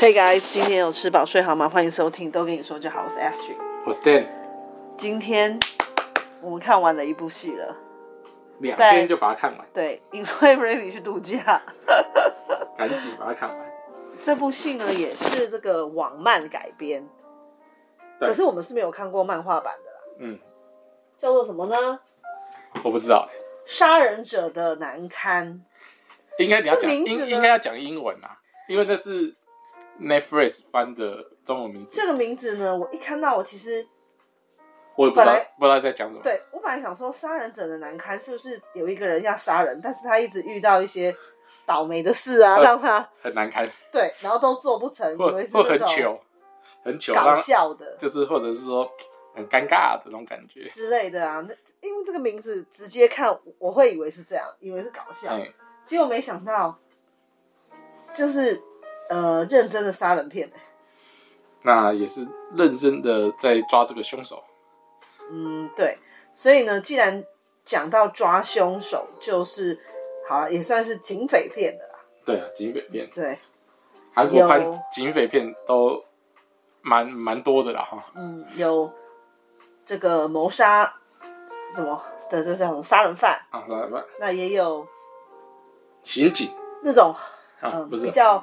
Hey guys，今天有吃饱睡好吗？欢迎收听，都跟你说就好。我是 Astrid，我是 Dan。今天我们看完了一部戏了，两天就把它看完。对，因为 Rainy 去度假，赶紧把它看完。这部戏呢，也是这个网漫改编，可是我们是没有看过漫画版的啦。嗯，叫做什么呢？我不知道。杀人者的难堪。应该你要讲应应该要讲英文啊，因为那是 Netflix 翻的中文名字。这个名字呢，我一看到我其实我也不知道不知道在讲什么。对，我本来想说杀人者的难堪是不是有一个人要杀人，但是他一直遇到一些倒霉的事啊，让他很难堪。对，然后都做不成，或或很糗，很糗，搞笑的，就是或者是说很尴尬的那种感觉之类的啊。那因为这个名字直接看，我会以为是这样，以为是搞笑。嗯结果没想到，就是呃认真的杀人片。那也是认真的在抓这个凶手。嗯，对。所以呢，既然讲到抓凶手，就是好了，也算是警匪片的啦。对啊，警匪片。对。韩国拍警匪片都蛮蛮多的啦哈。嗯，有这个谋杀什么的这种杀人犯啊，杀人犯。那也有。刑警那种，嗯、啊，不是比较，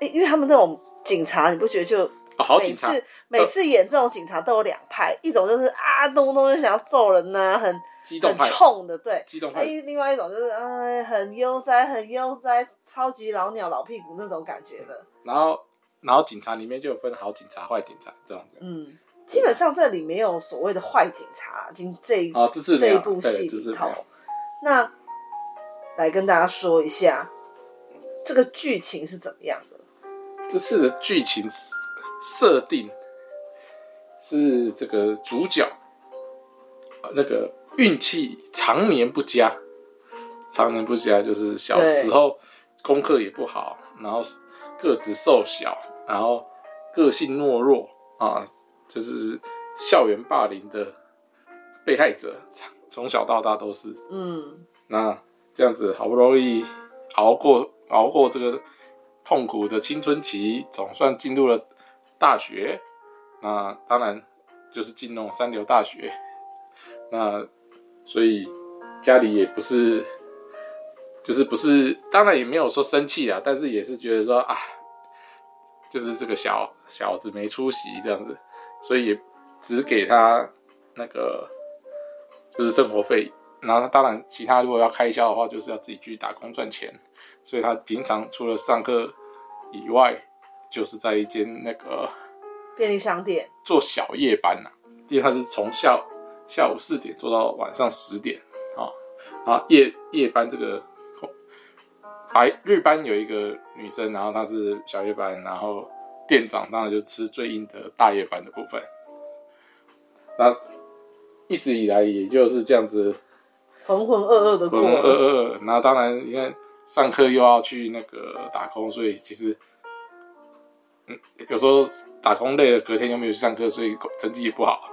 因为他们那种警察，你不觉得就哦，好警察，每次演这种警察都有两派，一种就是啊，动不动就想要揍人呐、啊，很激动很冲的，对，激动派。另外一种就是哎，很悠哉，很悠哉，超级老鸟老屁股那种感觉的。然后，然后警察里面就有分好警察、坏警察这样子。嗯，基本上这里没有所谓的坏警察，今这哦，这这一部戏里头，那。来跟大家说一下这个剧情是怎么样的。这次的剧情设定是这个主角那个运气常年不佳，常年不佳就是小时候功课也不好，然后个子瘦小，然后个性懦弱啊，就是校园霸凌的被害者，从小到大都是。嗯，那。这样子好不容易熬过熬过这个痛苦的青春期，总算进入了大学。那当然就是进那种三流大学。那所以家里也不是，就是不是，当然也没有说生气啊，但是也是觉得说啊，就是这个小小子没出息这样子，所以只给他那个就是生活费。然后当然，其他如果要开销的话，就是要自己去打工赚钱。所以他平常除了上课以外，就是在一间那个便利商店做小夜班呐、啊。因为他是从下下午四点做到晚上十点啊。然后夜夜班这个白日班有一个女生，然后她是小夜班，然后店长当然就吃最硬的大夜班的部分。那一直以来也就是这样子。浑浑噩噩的过，浑浑噩噩。那当然，因为上课又要去那个打工，所以其实，嗯，有时候打工累了，隔天又没有去上课，所以成绩也不好。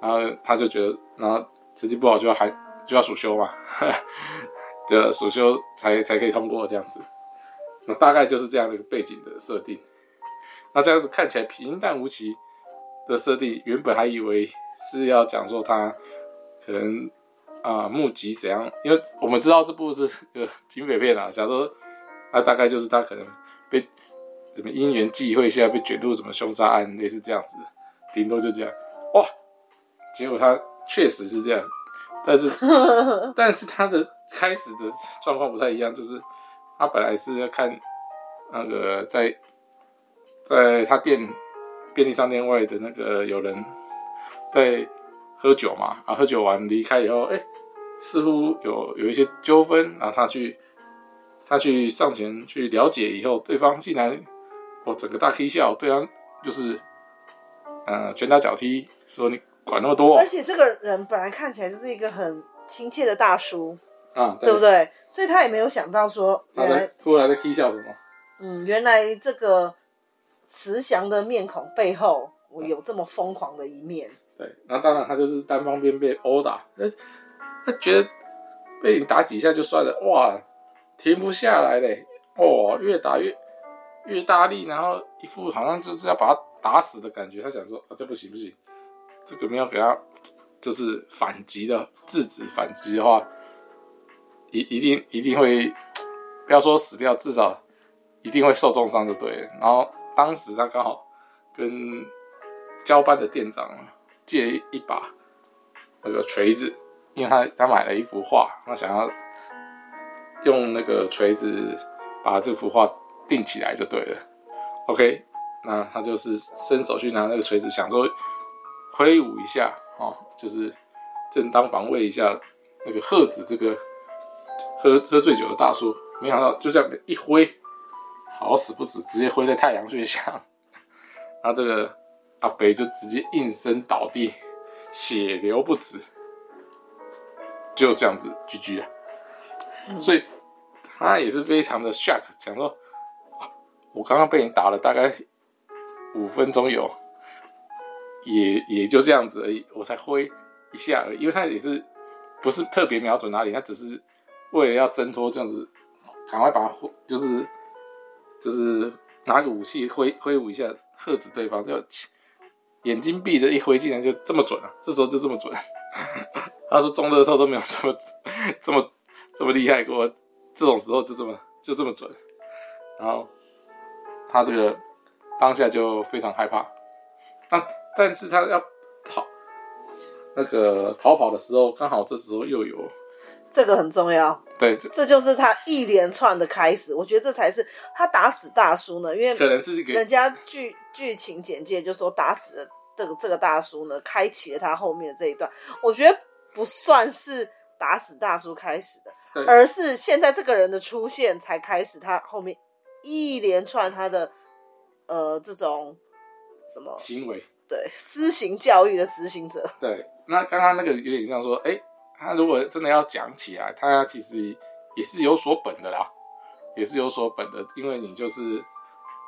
然后他就觉得，然后成绩不好就要还就要暑修嘛，对，暑修才才可以通过这样子。那大概就是这样的一个背景的设定。那这样子看起来平淡无奇的设定，原本还以为是要讲说他可能。啊、呃，目击怎样？因为我们知道这部是个警匪片啊，假如说，那大概就是他可能被什么因缘际会下被卷入什么凶杀案，类似这样子，顶多就这样。哇，结果他确实是这样，但是 但是他的开始的状况不太一样，就是他本来是要看那个在在他店便利商店外的那个有人在。喝酒嘛，啊，喝酒完离开以后，哎、欸，似乎有有一些纠纷，然后他去他去上前去了解以后，对方竟然我整个大 K 笑，对方就是呃拳打脚踢，说你管那么多，而且这个人本来看起来就是一个很亲切的大叔啊，对，不对？所以他也没有想到说原来突然在 K 笑什么，嗯，原来这个慈祥的面孔背后，我有这么疯狂的一面。对，那当然他就是单方面被殴打，他他 觉得被你打几下就算了，哇，停不下来嘞，哦，越打越越大力，然后一副好像就是要把他打死的感觉。他想说啊，这不行不行，这个没有给他就是反击的制止反击的话，一一定一定会不要说死掉，至少一定会受重伤就对了。然后当时他刚好跟交班的店长借一把那个锤子，因为他他买了一幅画，他想要用那个锤子把这幅画定起来就对了。OK，那他就是伸手去拿那个锤子，想说挥舞一下哦，就是正当防卫一下那个喝止这个喝喝醉酒的大叔，没想到就这样一挥，好死不死，直接挥在太阳穴下，然后这个。阿北就直接应声倒地，血流不止，就这样子 GG 了。嗯、所以他也是非常的 shock，想说，我刚刚被你打了大概五分钟有，也也就这样子而已，我才挥一下而已，因为他也是不是特别瞄准哪里，他只是为了要挣脱这样子，赶快把挥，就是就是拿个武器挥挥舞一下，喝止对方就。眼睛闭着一挥，竟然就这么准啊！这时候就这么准。他说中乐透都没有这么 这么这么厉害过，这种时候就这么就这么准。然后他这个当下就非常害怕。但但是他要逃那个逃跑的时候，刚好这时候又有这个很重要。对，这就是他一连串的开始。我觉得这才是他打死大叔呢，因为可能是人家剧剧情简介就说打死了这个这个大叔呢，开启了他后面的这一段。我觉得不算是打死大叔开始的，对而是现在这个人的出现才开始他后面一连串他的呃这种什么行为，对，私刑教育的执行者。对，那刚刚那个有点像说，哎。他如果真的要讲起来，他其实也是有所本的啦，也是有所本的，因为你就是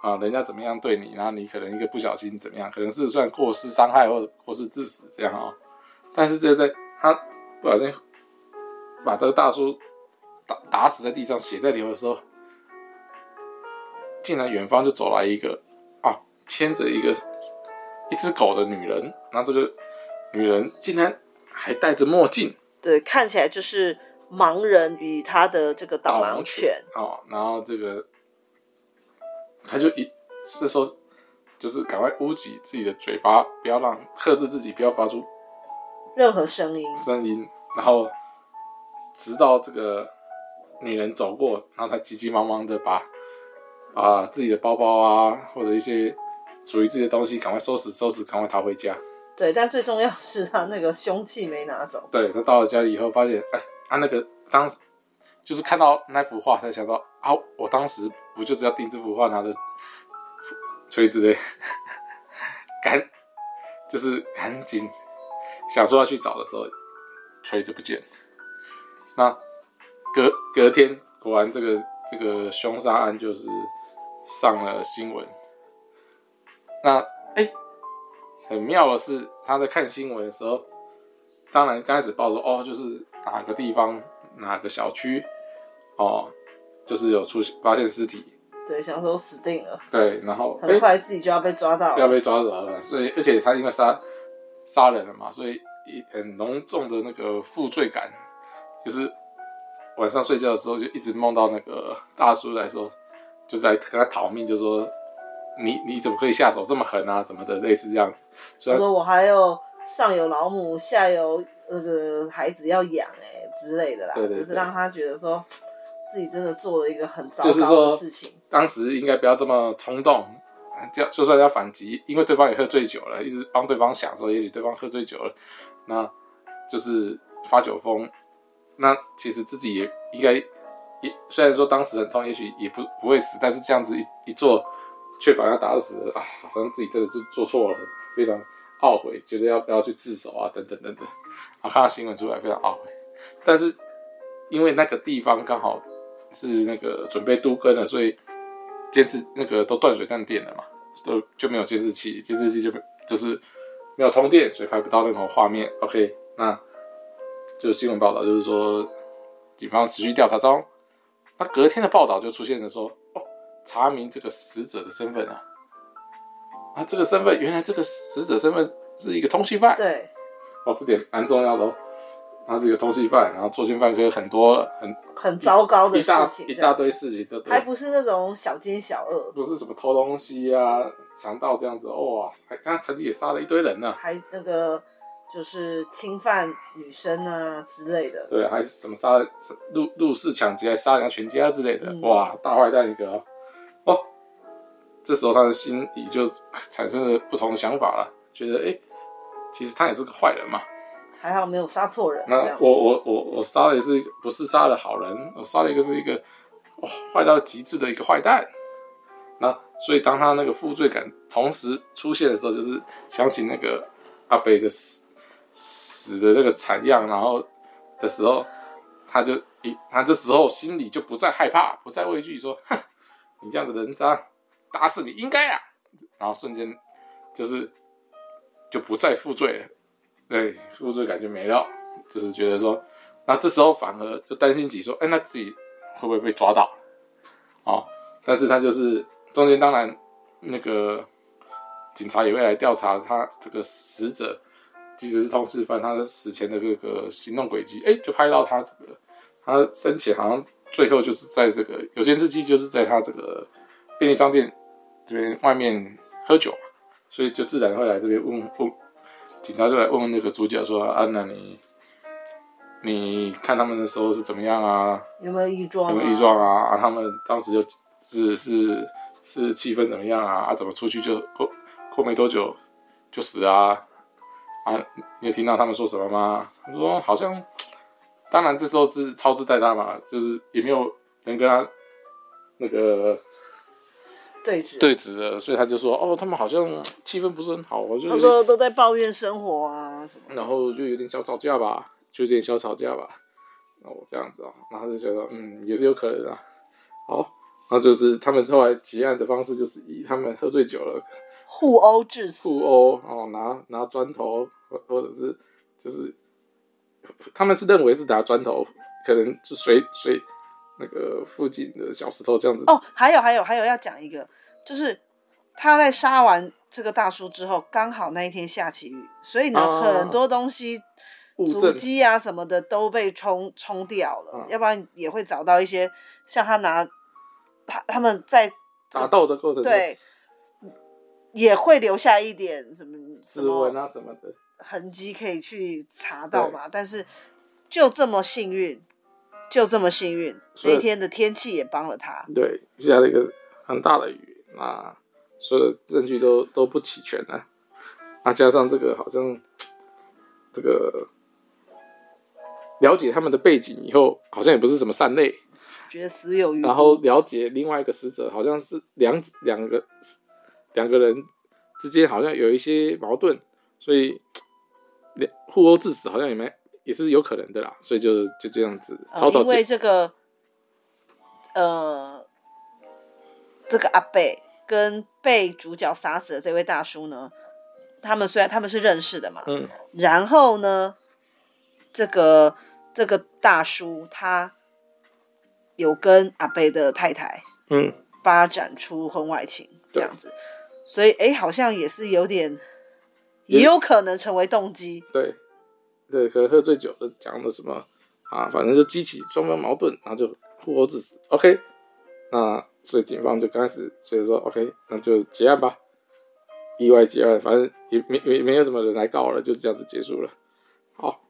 啊，人家怎么样对你，然后你可能一个不小心怎么样，可能是算过失伤害或者过失致死这样啊。但是这在他不小心把这个大叔打打死在地上，血在流的时候，竟然远方就走来一个啊，牵着一个一只狗的女人，那这个女人竟然还戴着墨镜。对，看起来就是盲人与他的这个导盲犬哦，然后这个他就一这时候就是赶快捂紧自己的嘴巴，不要让克制自己，不要发出任何声音声音，然后直到这个女人走过，然后才急急忙忙的把把自己的包包啊或者一些属于自己的东西赶快收拾收拾，赶快逃回家。对，但最重要是他那个凶器没拿走。对，他到了家里以后，发现，哎，他那个当时就是看到那幅画，他想到，啊，我当时不就是要订这幅画，拿着锤子的，赶，就是赶紧想说要去找的时候，锤子不见。那隔隔天，果然这个这个凶杀案就是上了新闻。那，哎。很妙的是，他在看新闻的时候，当然刚开始报说哦，就是哪个地方哪个小区，哦，就是有出现发现尸体，对，想说死定了，对，然后很快自己就要被抓到，要被抓走了，所以而且他因为杀杀人了嘛，所以很浓重的那个负罪感，就是晚上睡觉的时候就一直梦到那个大叔来说，就是在跟他讨命，就说。你你怎么可以下手这么狠啊？什么的，类似这样子。所以说我还有上有老母，下有那个孩子要养哎、欸、之类的啦。就是让他觉得说自己真的做了一个很糟糕的事情。当时应该不要这么冲动，就就算要反击，因为对方也喝醉酒了，一直帮对方想说，也许对方喝醉酒了，那就是发酒疯。那其实自己也应该也虽然说当时很痛，也许也不不会死，但是这样子一一做。却把他打死了啊！好像自己真的是做错了，非常懊悔，觉得要不要去自首啊？等等等等。啊，看到新闻出来，非常懊悔。但是因为那个地方刚好是那个准备都根了，所以监视那个都断水断电了嘛，都就没有监视器，监视器就就是没有通电，所以拍不到任何画面。OK，那就新闻报道就是说，警方持续调查中。那隔天的报道就出现了说。哦查明这个死者的身份啊。啊，这个身份原来这个死者身份是一个通缉犯。对，哦，这点蛮重要的哦。他是一个通缉犯，然后作奸犯科很多很很糟糕的事情，一大，一大堆事情都还不是那种小奸小恶，不是什么偷东西啊、强盗这样子。哇，还他曾经也杀了一堆人呢、啊，还那个就是侵犯女生啊之类的。对，还是什么杀入入室抢劫、还杀人家全家之类的。嗯、哇，大坏蛋一个哦。哦，这时候他的心里就产生了不同的想法了，觉得哎、欸，其实他也是个坏人嘛。还好没有杀错人。那我我我我杀的也是一个，不是杀的好人，我杀了一个是一个，哇，坏到极致的一个坏蛋。那所以当他那个负罪感同时出现的时候，就是想起那个阿北的死死的那个惨样，然后的时候，他就一他这时候心里就不再害怕，不再畏惧，说，哼，你这样的人渣，打死你应该啊。然后瞬间就是就不再负罪了。对，负罪感就没了，就是觉得说，那这时候反而就担心起说，哎，那自己会不会被抓到？哦，但是他就是中间当然那个警察也会来调查他这个死者，即使是通缉犯，他的死前的这个行动轨迹，哎，就拍到他这个他生前好像最后就是在这个有监视器，就是在他这个便利商店这边外面喝酒，所以就自然会来这边问问。警察就来问问那个主角说：“啊，那你你看他们的时候是怎么样啊？有没有异状？有没有异状啊？啊，他们当时就是是是气氛怎么样啊？啊，怎么出去就过过没多久就死啊？啊，你有听到他们说什么吗？他说好像，当然这时候是超支带他嘛，就是也没有人跟他那个。”对峙对峙了，所以他就说：“哦，他们好像 气氛不是很好。”我就他说都在抱怨生活啊什么，然后就有点小吵架吧，就有点小吵架吧。哦，这样子啊，然后就觉得嗯，也是有可能啊。好，那就是他们后来结案的方式，就是以他们喝醉酒了，互殴致死，互殴哦，拿拿砖头或或者是就是他们是认为是拿砖头，可能就随随。那个附近的小石头这样子哦，还有还有还有要讲一个，就是他在杀完这个大叔之后，刚好那一天下起雨，所以呢，啊、很多东西足迹啊什么的都被冲冲掉了，啊、要不然也会找到一些像他拿他他们在打斗的过程对，也会留下一点什么指纹啊什么的痕迹可以去查到嘛，但是就这么幸运。就这么幸运，那天的天气也帮了他。对，下了一个很大的雨，那所有证据都都不齐全了。那加上这个，好像这个了解他们的背景以后，好像也不是什么善类，觉得死有余。然后了解另外一个死者，好像是两两个两个人之间好像有一些矛盾，所以互殴致死，好像也没。也是有可能的啦，所以就就这样子草草、呃。因为这个，呃，这个阿贝跟被主角杀死的这位大叔呢，他们虽然他们是认识的嘛，嗯，然后呢，这个这个大叔他有跟阿贝的太太，嗯，发展出婚外情这样子，对所以哎，好像也是有点，也有可能成为动机，对。对，可能喝醉酒的讲的什么啊，反正就激起双方矛盾，然后就互殴致死。OK，那所以警方就开始所以说 OK，那就结案吧，意外结案，反正也没没没有什么人来告了，就这样子结束了。好，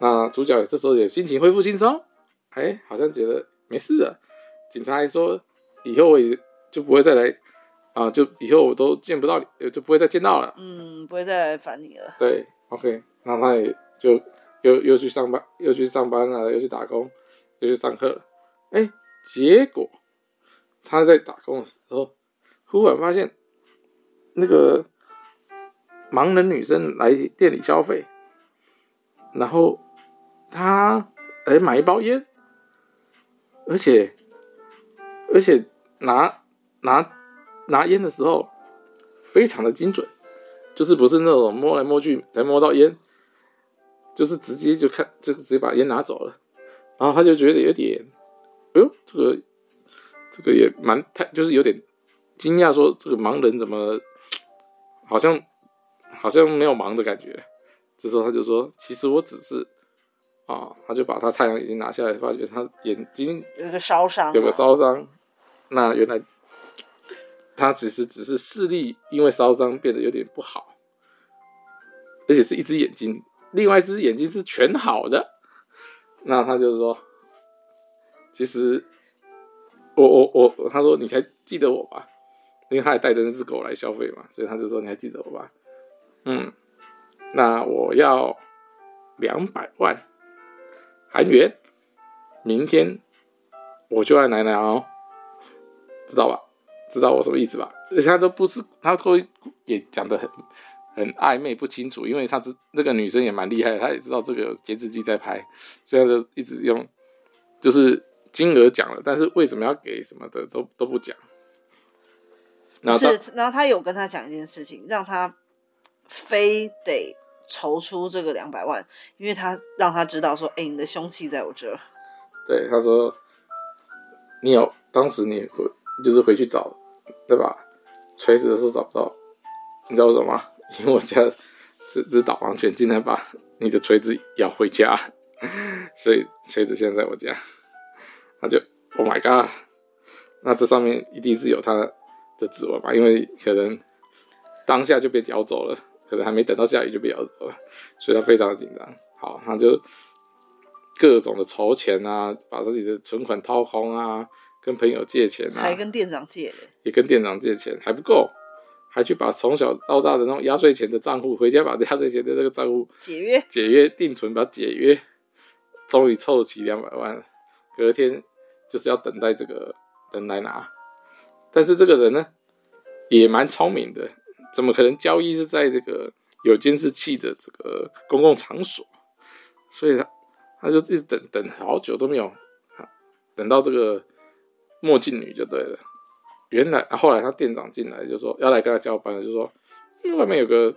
那主角这时候也心情恢复轻松，哎，好像觉得没事了。警察还说以后我也就不会再来啊，就以后我都见不到你，就不会再见到了。嗯，不会再来烦你了。对，OK，那他也。就又又去上班，又去上班了，又去打工，又去上课了。哎，结果他在打工的时候，忽然发现那个盲人女生来店里消费，然后他哎买一包烟，而且而且拿拿拿烟的时候非常的精准，就是不是那种摸来摸去才摸到烟。就是直接就看，就直接把烟拿走了，然后他就觉得有点，哎呦，这个这个也蛮太，就是有点惊讶，说这个盲人怎么好像好像没有盲的感觉。这时候他就说：“其实我只是啊，他就把他太阳眼镜拿下来，发觉他眼睛有个烧伤，有个烧伤。那原来他其实只是视力因为烧伤变得有点不好，而且是一只眼睛，另外一只眼睛是全好的。那他就是说，其实我我我，他说你还记得我吧？因为他还带着那只狗来消费嘛，所以他就说你还记得我吧？嗯。”那我要两百万韩元，明天我就要来拿哦，知道吧？知道我什么意思吧？而且他都不是，他都也讲得很很暧昧不清楚，因为他这这个女生也蛮厉害的，她也知道这个有监视器在拍，所以他就一直用就是金额讲了，但是为什么要给什么的都都不讲。然后是，然后他有跟他讲一件事情，让他。非得筹出这个两百万，因为他让他知道说，哎，你的凶器在我这儿。对，他说，你有当时你回就是回去找，对吧？锤子的时候找不到，你知道为什么吗？因为我家这只导盲犬竟然把你的锤子咬回家，所以锤子现在在我家。他就，Oh my god！那这上面一定是有它的指纹吧？因为可能当下就被咬走了。可能还没等到下雨就被咬走了，所以他非常的紧张。好，他就各种的筹钱啊，把自己的存款掏空啊，跟朋友借钱啊，还跟店长借的，也跟店长借钱还不够，还去把从小到大的那种压岁钱的账户回家把压岁钱的这个账户解约，解约定存，把它解约，终于凑齐两百万，隔天就是要等待这个人来拿。但是这个人呢，也蛮聪明的。怎么可能交易是在这个有监视器的这个公共场所？所以他他就一直等等好久都没有，等到这个墨镜女就对了。原来后来他店长进来就说要来跟他交班了，就说因为外面有个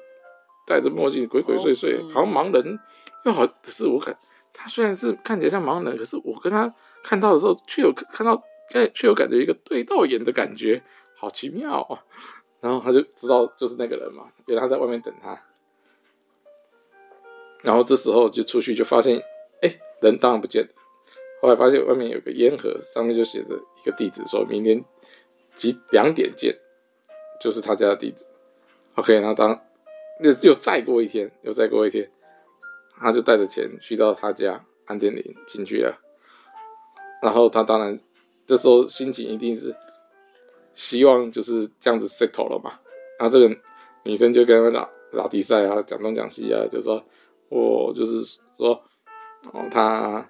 戴着墨镜鬼鬼祟祟，好像盲人，又好可是我感他虽然是看起来像盲人，可是我跟他看到的时候却有看到哎，却有感觉一个对到眼的感觉，好奇妙啊！然后他就知道就是那个人嘛，原来他在外面等他。然后这时候就出去就发现，哎，人当然不见了。后来发现外面有个烟盒，上面就写着一个地址，说明天几两点见，就是他家的地址。OK，然后当又又再过一天，又再过一天，他就带着钱去到他家按电铃进去了。然后他当然这时候心情一定是。希望就是这样子 settle 了嘛，然后这个女生就跟他打打比赛啊，讲东讲西啊，就说我就是说，哦，他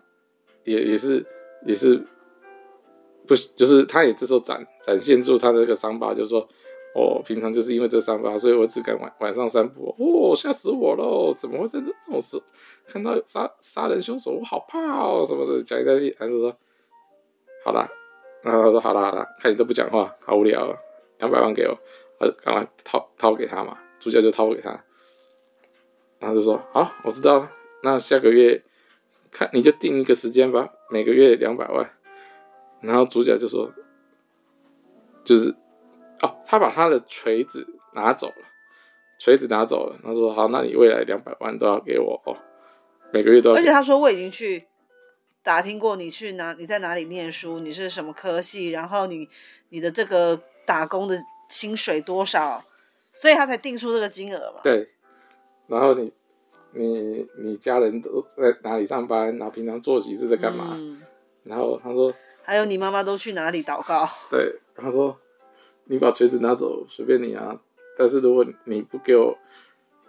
也也是也是不就是他也这时候展展现出他的这个伤疤，就是说，哦，平常就是因为这伤疤，所以我只敢晚晚上散步，哦，吓死我喽，怎么会在这这种时看到杀杀人凶手，我好怕哦，什么的，讲一大堆，还是说，好了。然后他说：“好了好了，看你都不讲话，好无聊了，两百万给我，他赶快掏掏给他嘛。”主角就掏给他，然后就说：“好，我知道了，那下个月看你就定一个时间吧，每个月两百万。”然后主角就说：“就是哦，他把他的锤子拿走了，锤子拿走了。”他说：“好，那你未来两百万都要给我哦，每个月都要。”而且他说：“我已经去。”打听过你去哪？你在哪里念书？你是什么科系？然后你你的这个打工的薪水多少？所以他才定出这个金额嘛。对。然后你你你家人都在哪里上班？然后平常作息是在干嘛？嗯、然后他说，还有你妈妈都去哪里祷告？对，他说你把锤子拿走，随便你啊。但是如果你不给我。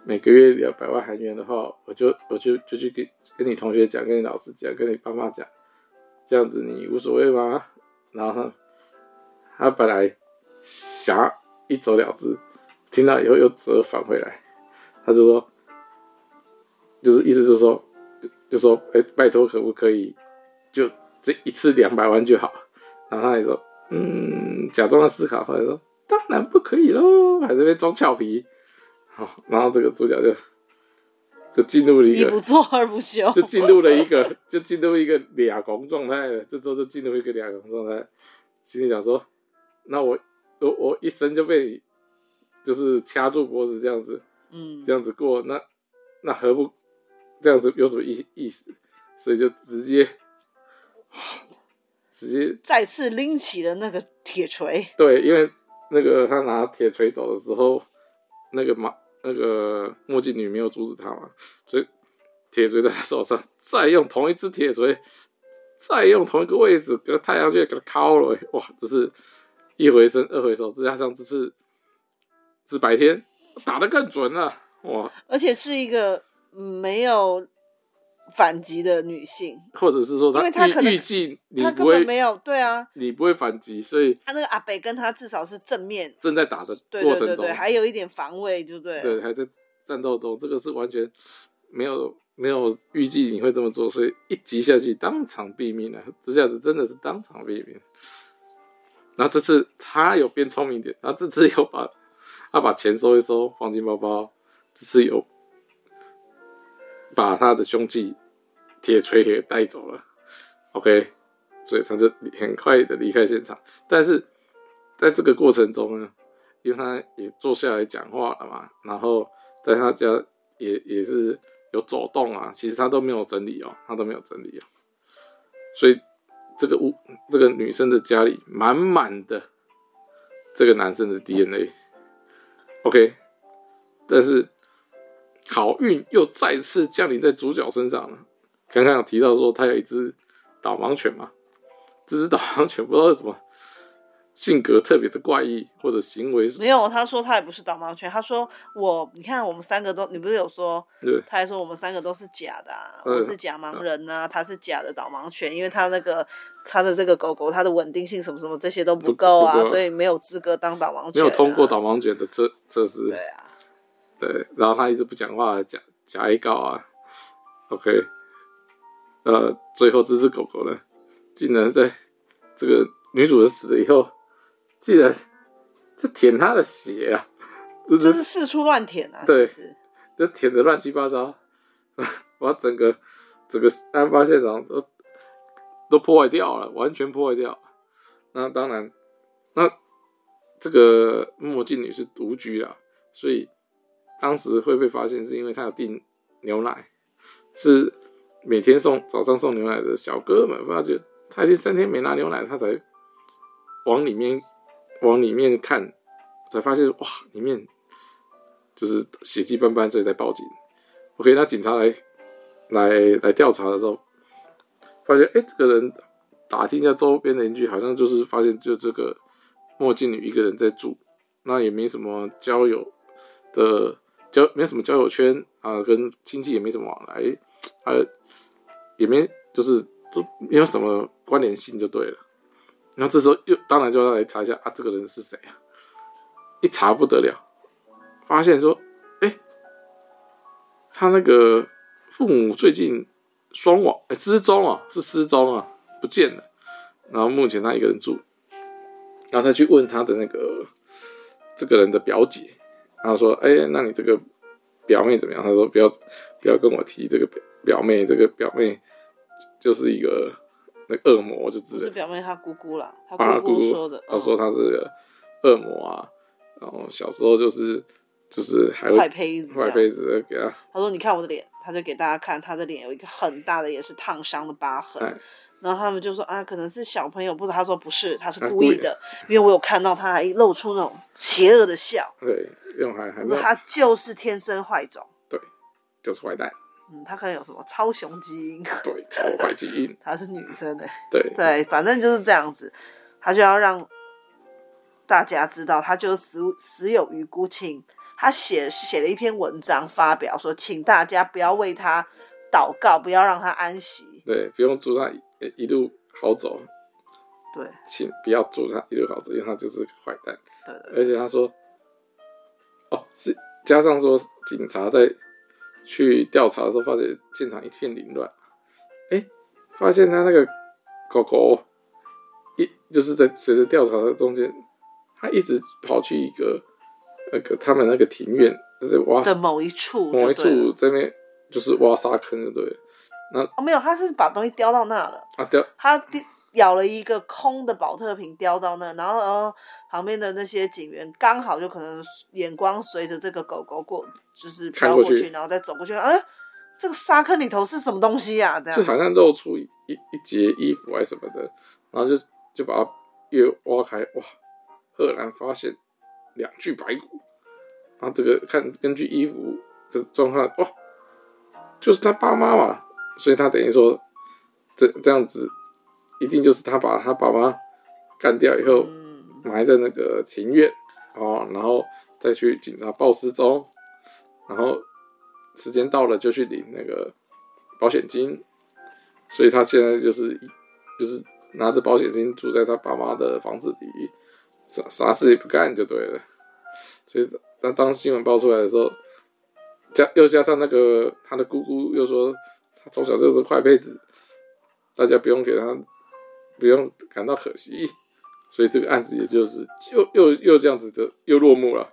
每个月两百万韩元的话，我就我就就去跟跟你同学讲，跟你老师讲，跟你爸妈讲，这样子你无所谓吗？然后他他本来想一走了之，听到以后又折返回来，他就说，就是意思就是说，就说哎、拜托可不可以就这一次两百万就好？然后他也说，嗯，假装的思考，后来说当然不可以喽，还在那边装俏皮。好，然后这个主角就就进入了一个一不做二不休，就进入了一个就进入一个俩公状态了。这时候就进入一个俩公状态，心里想说，那我我我一生就被就是掐住脖子这样子，嗯，这样子过，那那何不这样子有什么意意思？所以就直接直接再次拎起了那个铁锤。对，因为那个他拿铁锤走的时候，那个马那个墨镜女没有阻止他嘛，所以铁锤在他手上，再用同一只铁锤。再用同一个位置给他太阳穴给他敲了，哇！这是一回生二回熟，再加上这次是白天打得更准了，哇！而且是一个没有反击的女性，或者是说他，因为他可能预计你不会没有对啊，你不会反击，所以他那个阿北跟他至少是正面正在打的过程中，对对对对，还有一点防卫，对不对对，还在战斗中，这个是完全没有。没有预计你会这么做，所以一击下去当场毙命啊！这下子真的是当场毙命。然后这次他有变聪明点，然后这次又把他把钱收一收，放进包包。这次有把他的凶器铁锤给带走了。OK，所以他就很快的离开现场。但是在这个过程中呢，因为他也坐下来讲话了嘛，然后在他家也也是。有走动啊，其实他都没有整理哦，他都没有整理哦，所以这个屋这个女生的家里满满的这个男生的 DNA，OK，但是好运又再次降临在主角身上了。刚刚有提到说他有一只导盲犬嘛，这只导盲犬不知道为什么。性格特别的怪异，或者行为没有。他说他也不是导盲犬。他说我，你看我们三个都，你不是有说？对。他还说我们三个都是假的，啊，我是假盲人呐，啊，他是假的导盲犬，因为他那个他的这个狗狗，它的稳定性什么什么这些都不够啊，所以没有资格当导盲犬，啊。没有通过导盲犬的测测试。对啊。对，然后他一直不讲话，假假一告啊。OK，呃，最后这只狗狗呢，竟然在这个女主人死了以后。竟然就舔她的血啊！就是四处乱舔啊！对，就舔的乱七八糟，把整个整个案发现场都都破坏掉了，完全破坏掉。那当然，那这个墨镜女是独居啊，所以当时会被发现，是因为她有订牛奶，是每天送早上送牛奶的小哥们发觉他已经三天没拿牛奶，他才往里面。往里面看，才发现哇，里面就是血迹斑斑，所以才报警。OK，那警察来来来调查的时候，发现哎、这个人打听一下周边邻居，好像就是发现就这个墨镜女一个人在住，那也没什么交友的交，没什么交友圈啊，跟亲戚也没什么往来，啊，也没就是都没有什么关联性，就对了。然后这时候又当然就要来查一下啊，这个人是谁啊？一查不得了，发现说，哎，他那个父母最近双亡，哎，失踪啊，是失踪啊，不见了。然后目前他一个人住，然后他去问他的那个这个人的表姐，然后说，哎，那你这个表妹怎么样？他说，不要不要跟我提这个表表妹，这个表妹就是一个。那恶魔就知道是表妹她姑姑啦，她姑姑说的，她说她是恶魔啊，然后小时候就是就是还会坏胚子，坏胚子给她。她说：“你看我的脸。”她就给大家看她的脸有一个很大的也是烫伤的疤痕。然后他们就说：“啊，可能是小朋友不知道。”他说：“不是，他是故意的，因为我有看到他还露出那种邪恶的笑。”对，用还还说他就是天生坏种，对，就是坏蛋。嗯，他可能有什么超雄基因？对，超坏基因。她是女生的。对对，反正就是这样子，他就要让大家知道，他就死死有余辜。请他写写了一篇文章发表说，请大家不要为他祷告，不要让他安息。对，不用祝他一路好走。对，请不要祝他一路好走，因为他就是个坏蛋。对，而且他说，哦，是加上说警察在。去调查的时候，发现现场一片凌乱。哎、欸，发现他那个狗狗一就是在随着调查的中间，他一直跑去一个那个他们那个庭院，就是挖的某一处，某一处这边就是挖沙坑，就对了。那哦，没有，他是把东西叼到那了。啊，叼他叼咬了一个空的保特瓶叼到那，然后然后旁边的那些警员刚好就可能眼光随着这个狗狗过，就是飘过去，然后再走过去，啊，这个沙坑里头是什么东西呀？啊？这样就好像露出一一截衣服还是什么的，然后就就把它越挖开，哇，赫然发现两具白骨，然后这个看根据衣服的状况，哇，就是他爸妈嘛，所以他等于说这这样子。一定就是他把他爸妈干掉以后，埋在那个庭院，哦，然后再去警察报失踪，然后时间到了就去领那个保险金，所以他现在就是就是拿着保险金住在他爸妈的房子里，啥啥事也不干就对了。所以当当新闻爆出来的时候，加又加上那个他的姑姑又说他从小就是坏胚子，大家不用给他。不用感到可惜，所以这个案子也就是又又又这样子的又落幕了。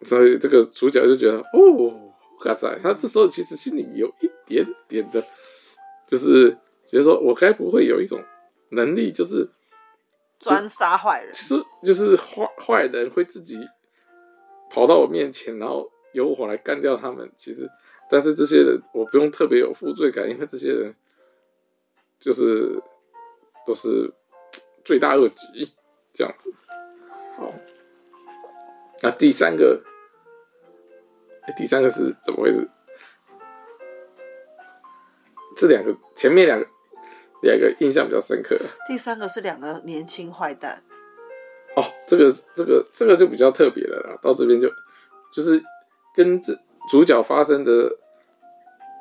所以这个主角就觉得哦，嘎仔，他这时候其实心里有一点点的，就是觉得说我该不会有一种能力，就是专杀坏人，其实就是坏坏人会自己跑到我面前，然后由我来干掉他们。其实，但是这些人我不用特别有负罪感，因为这些人。就是都是罪大恶极这样子。好，那第三个，欸、第三个是怎么回事？这两个前面两个两个印象比较深刻。第三个是两个年轻坏蛋。哦，这个这个这个就比较特别了啦。到这边就就是跟这主角发生的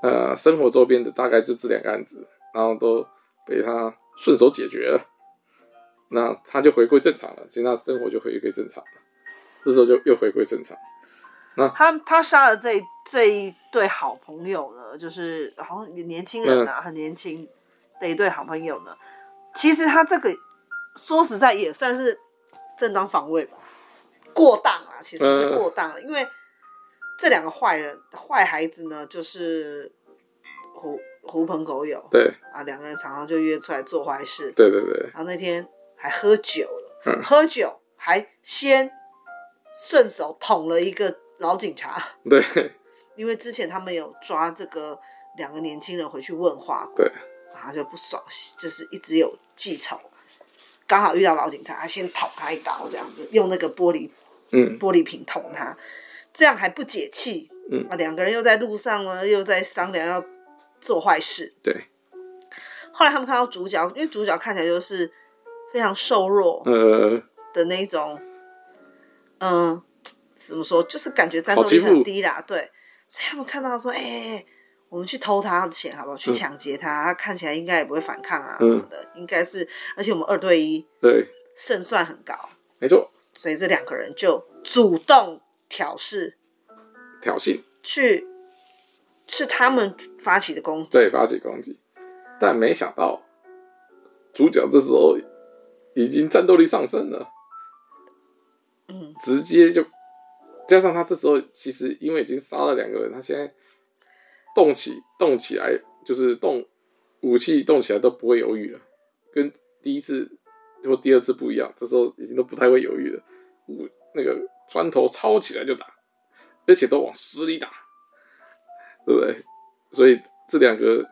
呃生活周边的大概就这两个案子。然后都被他顺手解决了，那他就回归正常了，其实他生活就回归正常了。这时候就又回归正常。那他他杀了这这一对好朋友呢，就是好像年轻人啊，嗯、很年轻的一对好朋友呢。其实他这个说实在也算是正当防卫吧，过当啊，其实是过当了，嗯、因为这两个坏人坏孩子呢，就是胡。狐朋狗友，对。啊，两个人常常就约出来做坏事，对对对。然后那天还喝酒了，嗯、喝酒还先顺手捅了一个老警察，对，因为之前他们有抓这个两个年轻人回去问话过，对，然后就不爽，就是一直有记仇，刚好遇到老警察，他先捅他一刀，这样子用那个玻璃，嗯，玻璃瓶捅他，这样还不解气，嗯。啊，两个人又在路上呢，又在商量要。做坏事，对。后来他们看到主角，因为主角看起来就是非常瘦弱，呃的那种，嗯、呃，怎么说，就是感觉战斗力很低啦，对。所以他们看到说，哎、欸，我们去偷他的钱好不好？去抢劫他，嗯、他看起来应该也不会反抗啊什么的，嗯、应该是，而且我们二对一，对，胜算很高，没错。所以这两个人就主动挑事，挑衅去。是他们发起的攻击，对，发起攻击，但没想到主角这时候已经战斗力上升了，嗯，直接就加上他这时候其实因为已经杀了两个人，他现在动起动起来就是动武器动起来都不会犹豫了，跟第一次或第二次不一样，这时候已经都不太会犹豫了，武那个砖头抄起来就打，而且都往死里打。对不对？所以这两个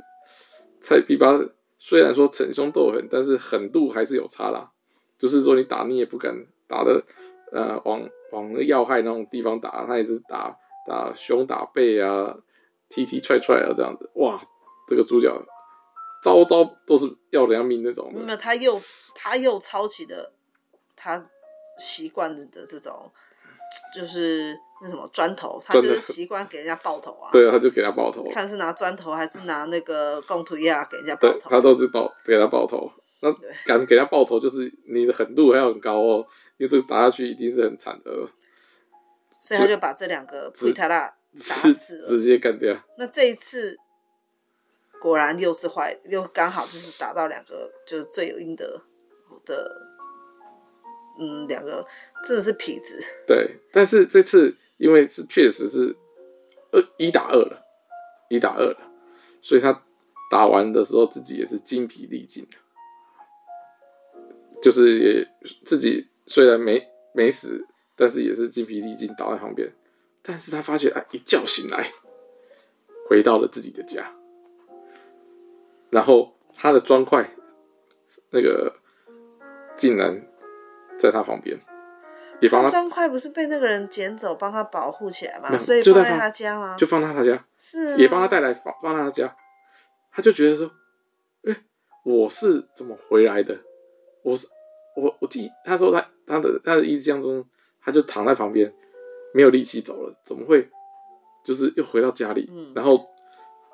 菜逼吧，虽然说逞凶斗狠，但是狠度还是有差啦。就是说你打你也不敢打的，呃，往往那要害那种地方打，他也是打打胸打背啊，踢踢踹踹啊这样子。哇，这个主角招招都是要良命那种。没有，他又他又抄起的他习惯的这种，就是。那什么砖头，他就是习惯给人家爆头啊。对啊，他就给他爆头。看是拿砖头还是拿那个钢土呀给人家爆头。他都是爆给他爆头。那敢给他爆头，就是你的狠度还要很高哦，因为这个打下去一定是很惨的。所以他就把这两个皮塔拉打死了，直接干掉。那这一次果然又是坏，又刚好就是打到两个就是罪有应得的，嗯，两个真的是痞子。对，但是这次。因为是确实是二一打二了，一打二了，所以他打完的时候自己也是精疲力尽的，就是也自己虽然没没死，但是也是精疲力尽倒在旁边。但是他发觉啊，一觉醒来，回到了自己的家，然后他的砖块那个竟然在他旁边。也帮他砖块不是被那个人捡走，帮他保护起来嘛？所以放在他家吗？就放在他家，是也帮他带来放放在他家。他就觉得说，哎，我是怎么回来的？我是我我记他说他他的他的印象中，他就躺在旁边，没有力气走了，怎么会就是又回到家里？嗯、然后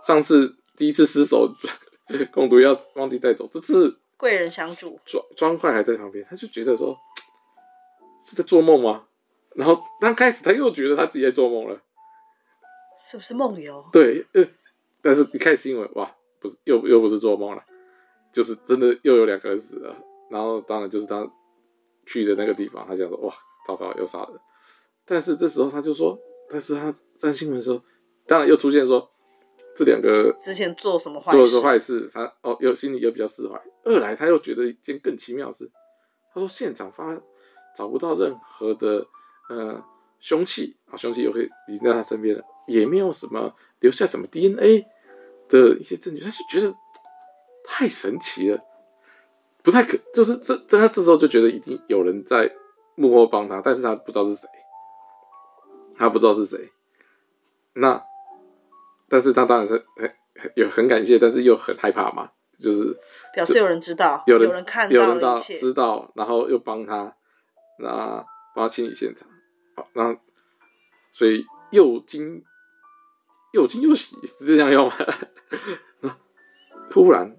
上次第一次失手，工读要忘记带走，这次贵人相助，砖砖块还在旁边，他就觉得说。是在做梦吗？然后刚开始他又觉得他自己在做梦了，是不是梦游？对，呃，但是一看新闻，哇，不是，又又不是做梦了，就是真的又有两个人死了。然后当然就是他去的那个地方，他想说，哇，糟糕，又杀人。但是这时候他就说，但是他在新闻的时候，当然又出现说这两个之前做什么坏做什么坏事，他哦又心里又比较释怀。二来他又觉得一件更奇妙的事，他说现场发。找不到任何的呃凶器啊，凶器又可以离在他身边了，也没有什么留下什么 DNA 的一些证据，他就觉得太神奇了，不太可，就是这在他这时候就觉得一定有人在幕后帮他，但是他不知道是谁，他不知道是谁，那但是他当然是很有很感谢，但是又很害怕嘛，就是表示有人知道，有人有人看到，有人知道，然后又帮他。那帮他清理现场，好，那所以又惊又惊又喜，是这样用吗？突然，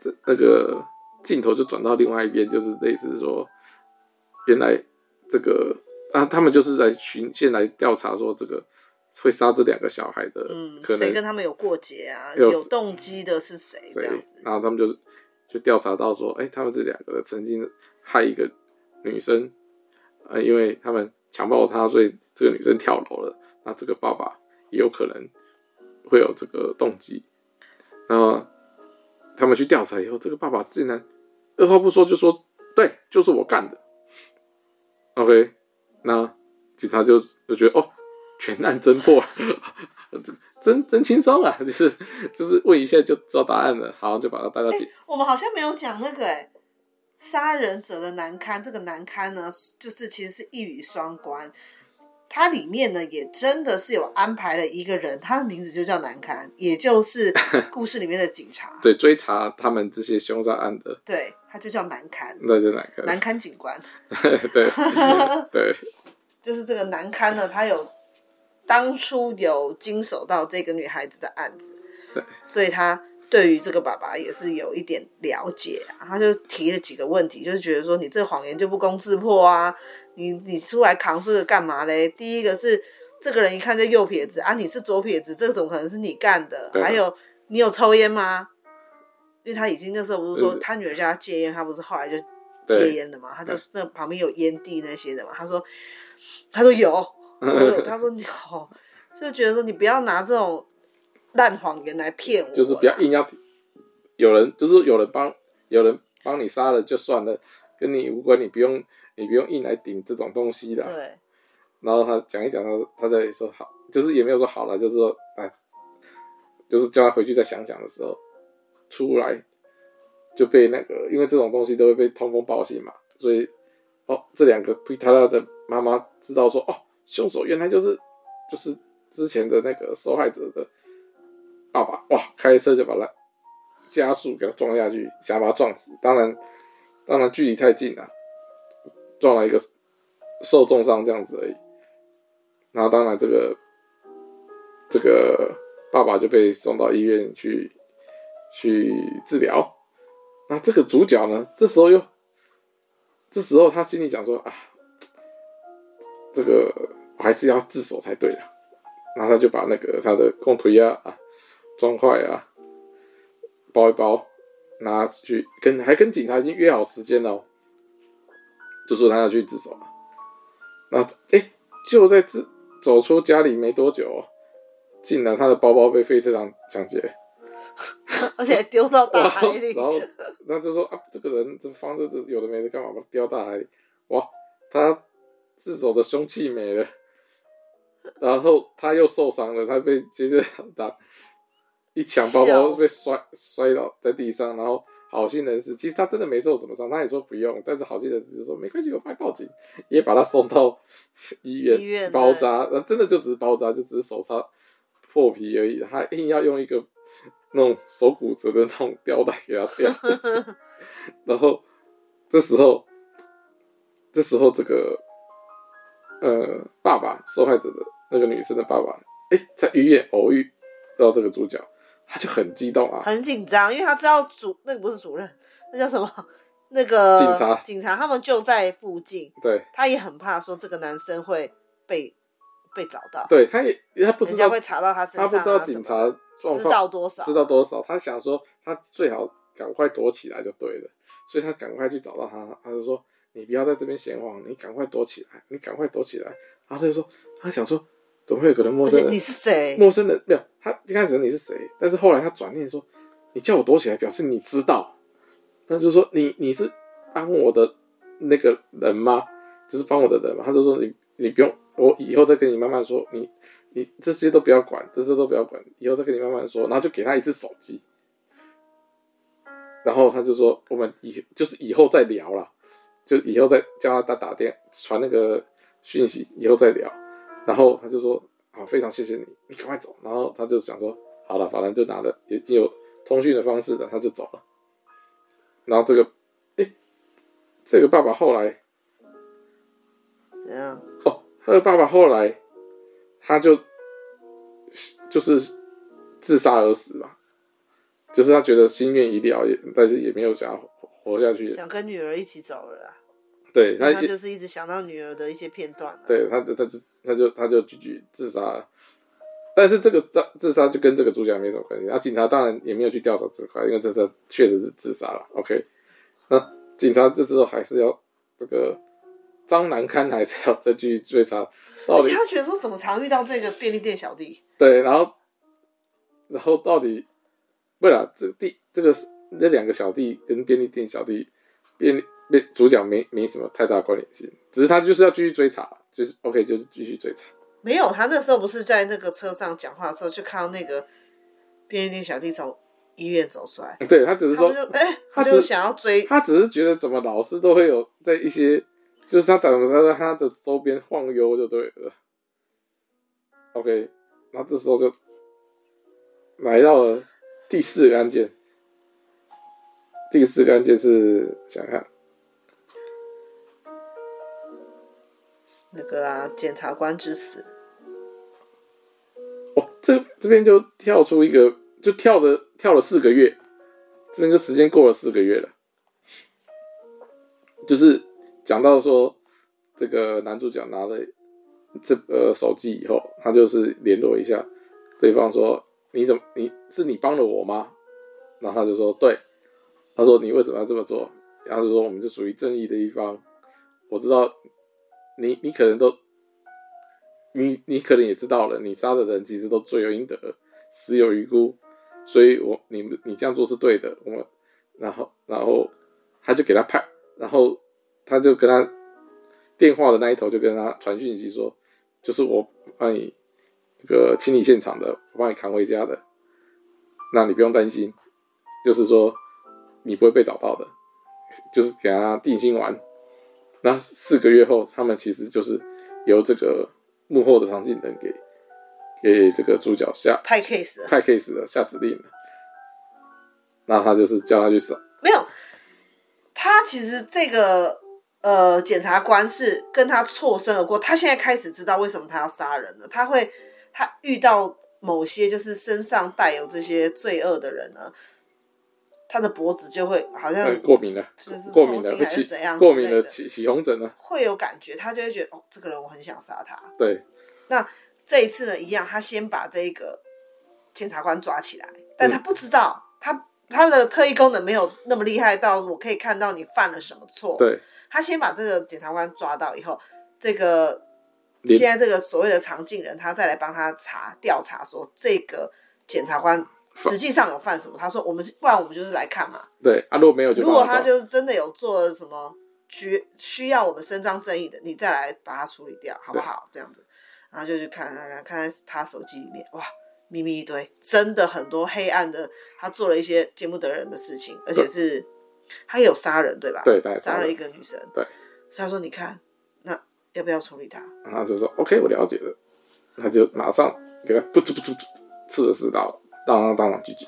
这那个镜头就转到另外一边，就是类似说，原来这个啊，他们就是在循线来调查，说这个会杀这两个小孩的，嗯，谁跟他们有过节啊？有，有动机的是谁？这样子，然后他们就就调查到说，哎、欸，他们这两个曾经害一个。女生，呃，因为他们强暴她，所以这个女生跳楼了。那这个爸爸也有可能会有这个动机。然后他们去调查以后，这个爸爸竟然二话不说就说：“对，就是我干的。”OK，那警察就就觉得哦，全案侦破，真真轻松啊，就是就是问一下就知道答案了，好，就把他带到警。我们好像没有讲那个哎。杀人者的难堪，这个难堪呢，就是其实是一语双关。它里面呢，也真的是有安排了一个人，他的名字就叫难堪，也就是 故事里面的警察。对，追查他们这些凶杀案的。对，他就叫难堪。那就难堪。难堪警官。对 对。就是这个难堪呢，他有当初有经手到这个女孩子的案子，对，所以他。对于这个爸爸也是有一点了解啊，他就提了几个问题，就是觉得说你这谎言就不攻自破啊，你你出来扛这个干嘛嘞？第一个是这个人一看就右撇子啊，你是左撇子，这个怎么可能是你干的？还有你有抽烟吗？因为他已经那时候不是说他女儿叫他戒烟，他不是后来就戒烟了嘛？他就那旁边有烟蒂那些的嘛？他说 他说有，他说你好，就觉得说你不要拿这种。烂谎言来骗我，就是不要硬要有人，就是有人帮有人帮你杀了就算了，跟你无关，你不用你不用硬来顶这种东西的。对。然后他讲一讲，他他在说好，就是也没有说好了，就是说哎，就是叫他回去再想想的时候，出来就被那个，因为这种东西都会被通风报信嘛，所以哦，这两个被他的妈妈知道说哦，凶手原来就是就是之前的那个受害者的。爸爸哇，开车就把他加速给他撞下去，想把他撞死。当然，当然距离太近了，撞了一个受重伤这样子而已。然后当然这个这个爸爸就被送到医院去去治疗。那这个主角呢，这时候又这时候他心里想说啊，这个我还是要自首才对的。然后他就把那个他的公腿呀啊。砖块啊，包一包，拿去跟还跟警察已经约好时间了，就说他要去自首了。那哎、欸，就在自走出家里没多久，竟然他的包包被飞车党抢劫。而且丢到大海里。然后那就说啊，这个人这放着这有的没的干嘛把它丢大海里？哇，他自首的凶器没了，然后他又受伤了，他被接着打一抢包包被摔摔倒在地上，然后。好心人士，其实他真的没受什么伤，他也说不用，但是好心人士就说没关系，我快报警，也把他送到医院，医院包扎，那真的就只是包扎，就只是手擦破皮而已，他硬要用一个那种手骨折的那种吊带给他吊，然后这时候，这时候这个呃爸爸受害者的那个女生的爸爸，哎、欸，在医院偶遇到这个主角。他就很激动啊，很紧张，因为他知道主那个不是主任，那叫什么？那个警察，警察他们就在附近。对，他也很怕说这个男生会被被找到。对，他也他不知道人家会查到他身上，他不知道警察知道多少，知道多少。他想说他最好赶快躲起来就对了，所以他赶快去找到他。他就说：“你不要在这边闲晃，你赶快躲起来，你赶快躲起来。”然后他就说：“他想说。”怎么会有可能陌生人？你是谁？陌生人没有，他一开始你是谁？但是后来他转念说：“你叫我躲起来，表示你知道。”那就是说你你是帮我的那个人吗？就是帮我的人嘛？他就说你你不用，我以后再跟你慢慢说。你你这些都不要管，这些都不要管，以后再跟你慢慢说。然后就给他一只手机，然后他就说：“我们以就是以后再聊了，就以后再叫他打打电传那个讯息，以后再聊。”然后他就说：“啊，非常谢谢你，你赶快走。”然后他就想说：“好了，反正就拿着也有通讯的方式的，他就走了。”然后这个，哎，这个爸爸后来怎样？哦，他的爸爸后来他就就是自杀而死嘛，就是他觉得心愿已了，也但是也没有想要活下去，想跟女儿一起走了啦。对他，他就是一直想到女儿的一些片段。对，他就他就他就他就继续自杀了，但是这个自自杀就跟这个主角没什么关系。啊，警察当然也没有去调查这块，因为这这确实是自杀了。OK，那警察这时候还是要这个张难堪，还是要再继续追查到底。他觉得说怎么常遇到这个便利店小弟？对，然后然后到底不然这第这个那两个小弟跟便利店小弟便利。主角没没什么太大关联性，只是他就是要继续追查，就是 OK，就是继续追查。没有，他那时候不是在那个车上讲话的时候，就看到那个便利店小弟从医院走出来。对，他只是说，哎、欸，他就想要追他，他只是觉得怎么老是都会有在一些，就是他等他在他的周边晃悠就对了。OK，那这时候就来到了第四个案件。第四个案件是想看。那个啊，检察官之死。哦，这这边就跳出一个，就跳的跳了四个月，这边就时间过了四个月了。就是讲到说，这个男主角拿了这个手机以后，他就是联络一下对方说：“你怎么你是你帮了我吗？”然后他就说：“对。”他说：“你为什么要这么做？”然后就说：“我们是属于正义的一方，我知道。”你你可能都，你你可能也知道了，你杀的人其实都罪有应得，死有余辜，所以我你你这样做是对的。我然后然后他就给他派，然后他就跟他电话的那一头就跟他传讯息说，就是我帮你那个清理现场的，我帮你扛回家的，那你不用担心，就是说你不会被找到的，就是给他定心丸。那四个月后，他们其实就是由这个幕后的场景人给给这个主角下派 case 派 case 的下指令了。那他就是叫他去审。没有，他其实这个呃检察官是跟他错身而过。他现在开始知道为什么他要杀人了。他会他遇到某些就是身上带有这些罪恶的人呢。他的脖子就会好像过敏了，就是过敏了，还是怎样？过敏的起起红疹了，会有感觉，他就会觉得哦，这个人我很想杀他。对，那这一次呢，一样，他先把这个检察官抓起来，但他不知道，嗯、他他的特异功能没有那么厉害到我可以看到你犯了什么错。对，他先把这个检察官抓到以后，这个现在这个所谓的常进人，他再来帮他查调查，说这个检察官实际上有犯什么？他说我们不然我们就是来看嘛。对啊，如果没有就，如果他就是真的有做什么需需要我们伸张正义的，你再来把它处理掉，好不好？这样子，然后就去看看看看他手机里面，哇，秘密一堆，真的很多黑暗的，他做了一些见不得人的事情，而且是他有杀人对吧？对，杀了一个女生。对，所以他说你看。那要不要处理他？然后就说 OK，我了解了。他就马上给他噗噗噗噗刺了四刀，当当当当狙击。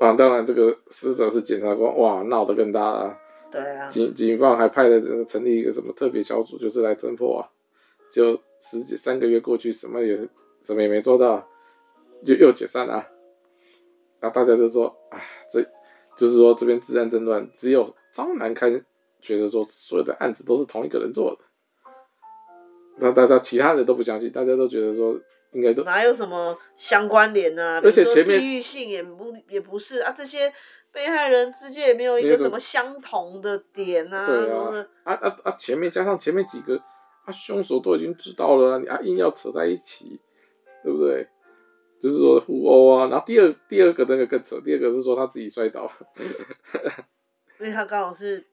啊，当然这个死者是检察官，哇，闹得更大了。对啊。警警方还派了这个成立一个什么特别小组，就是来侦破啊。就十几三个月过去，什么也什么也没做到，就又解散了。然后大家就说，哎，这就是说这边治安争乱，只有张南开觉得说所有的案子都是同一个人做的。那大家其他人都不相信，大家都觉得说应该都哪有什么相关联啊？而且前面地域性也不也不是啊，这些被害人之间也没有一个什么相同的点啊。对啊，啊啊啊！前面加上前面几个啊，凶手都已经知道了，你啊硬要扯在一起，对不对？就是说互殴啊。然后第二第二个那个更扯，第二个是说他自己摔倒，因为他刚好是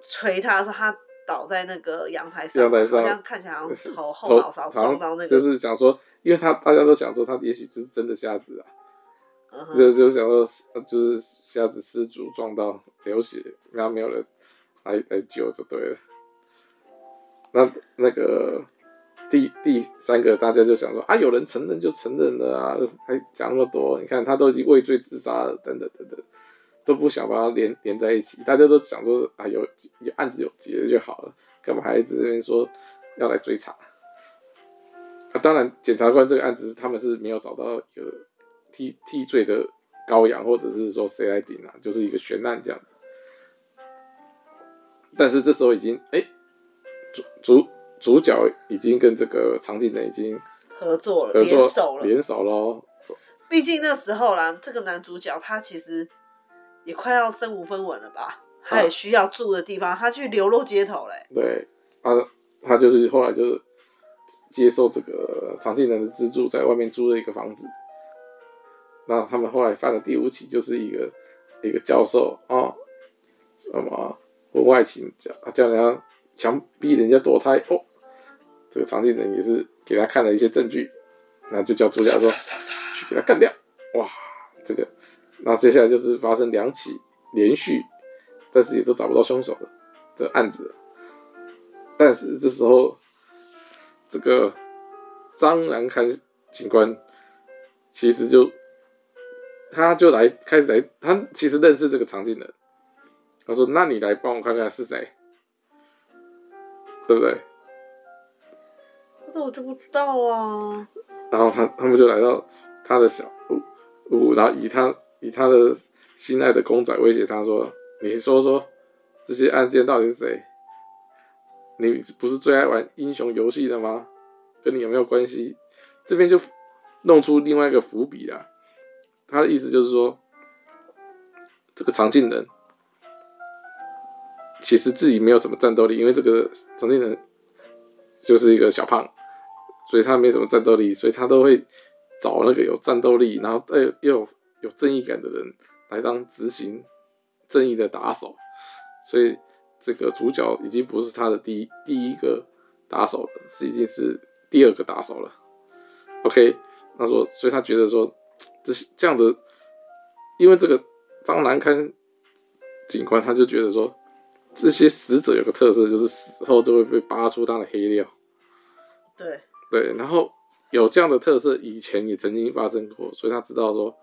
捶他的时候他。倒在那个阳台上，阳台上好像看起来好像头后脑勺撞到那个，就是想说，因为他大家都想说他也许是真的瞎子啊，就就想说就是瞎子失足撞到流血，然后没有人来来救就对了。那那个第第三个大家就想说啊，有人承认就承认了啊，还讲那么多，你看他都已经畏罪自杀了，等等等等。都不想把它连连在一起，大家都想说啊，有有案子有结就好了，干嘛还一直在这边说要来追查？啊，当然，检察官这个案子他们是没有找到一个替替罪的羔羊，或者是说谁来顶啊，就是一个悬案这样子。但是这时候已经哎、欸，主主主角已经跟这个常进人已经合作了，联手了，联手喽。毕竟那时候啦，这个男主角他其实。也快要身无分文了吧？他也需要住的地方，啊、他去流落街头嘞。对，他他就是后来就是接受这个常进人的资助，在外面租了一个房子。那他们后来犯的第五起，就是一个一个教授啊，什么婚外情，叫叫人家强逼人家堕胎哦。这个常进人也是给他看了一些证据，那就叫主角说去给他干掉。哇，这个。那接下来就是发生两起连续，但是也都找不到凶手的的案子。但是这时候，这个张南开警官其实就他就来开始来，他其实认识这个常进人。他说：“那你来帮我看看是谁，对不对？”这我就不知道啊。然后他他们就来到他的小屋屋，然后以他。以他的心爱的公仔威胁他说：“你说说这些案件到底是谁？你不是最爱玩英雄游戏的吗？跟你有没有关系？”这边就弄出另外一个伏笔了。他的意思就是说，这个长进人其实自己没有什么战斗力，因为这个常进人就是一个小胖，所以他没什么战斗力，所以他都会找那个有战斗力，然后又又。有正义感的人来当执行正义的打手，所以这个主角已经不是他的第一第一个打手了，是已经是第二个打手了。OK，他说，所以他觉得说，这些这样的，因为这个张南堪警官他就觉得说，这些死者有个特色，就是死后就会被扒出他的黑料。对对，然后有这样的特色，以前也曾经发生过，所以他知道说。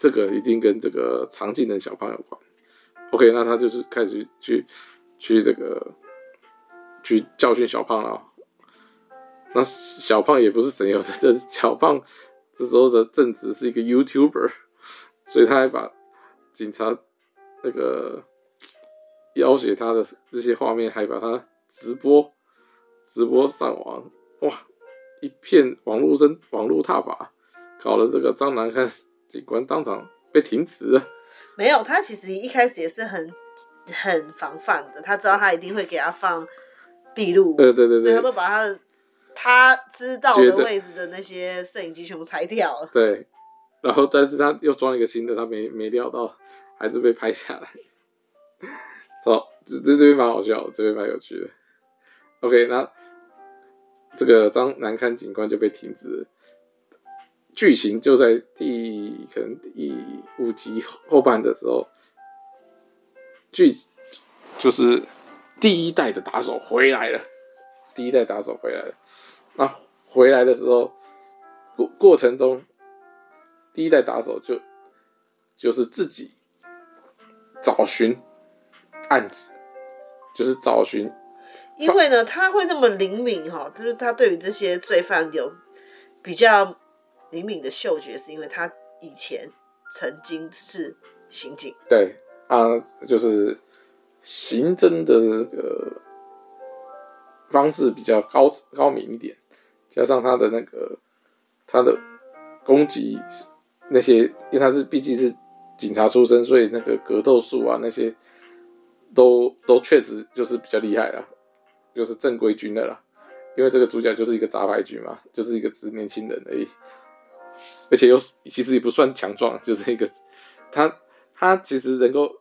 这个一定跟这个常进人小胖有关。OK，那他就是开始去去这个去教训小胖了。那小胖也不是省油的，这小胖这时候的正职是一个 YouTuber，所以他还把警察那个要挟他的这些画面，还把他直播直播上网，哇，一片网络声，网络踏法，搞得这个张南开。警官当场被停职了。没有，他其实一开始也是很很防范的，他知道他一定会给他放闭路，对对对对，所以他都把他的他知道的位置的那些摄影机全部拆掉了。对，然后但是他又装了一个新的，他没没料到还是被拍下来。好，这这这边蛮好笑，这边蛮有趣的。OK，那这个张南崁警官就被停职了。剧情就在第可能第五集后半的时候，剧就是第一代的打手回来了。第一代打手回来了，那回来的时候过过程中，第一代打手就就是自己找寻案子，就是找寻。因为呢，他会那么灵敏哈，就是他对于这些罪犯有比较灵敏的嗅觉，是因为他以前曾经是刑警。对啊，就是刑侦的这个。方式比较高高明一点，加上他的那个他的攻击那些，因为他是毕竟是警察出身，所以那个格斗术啊那些都都确实就是比较厉害了，就是正规军的啦。因为这个主角就是一个杂牌军嘛，就是一个只年轻人而已，而且又其实也不算强壮，就是一个他他其实能够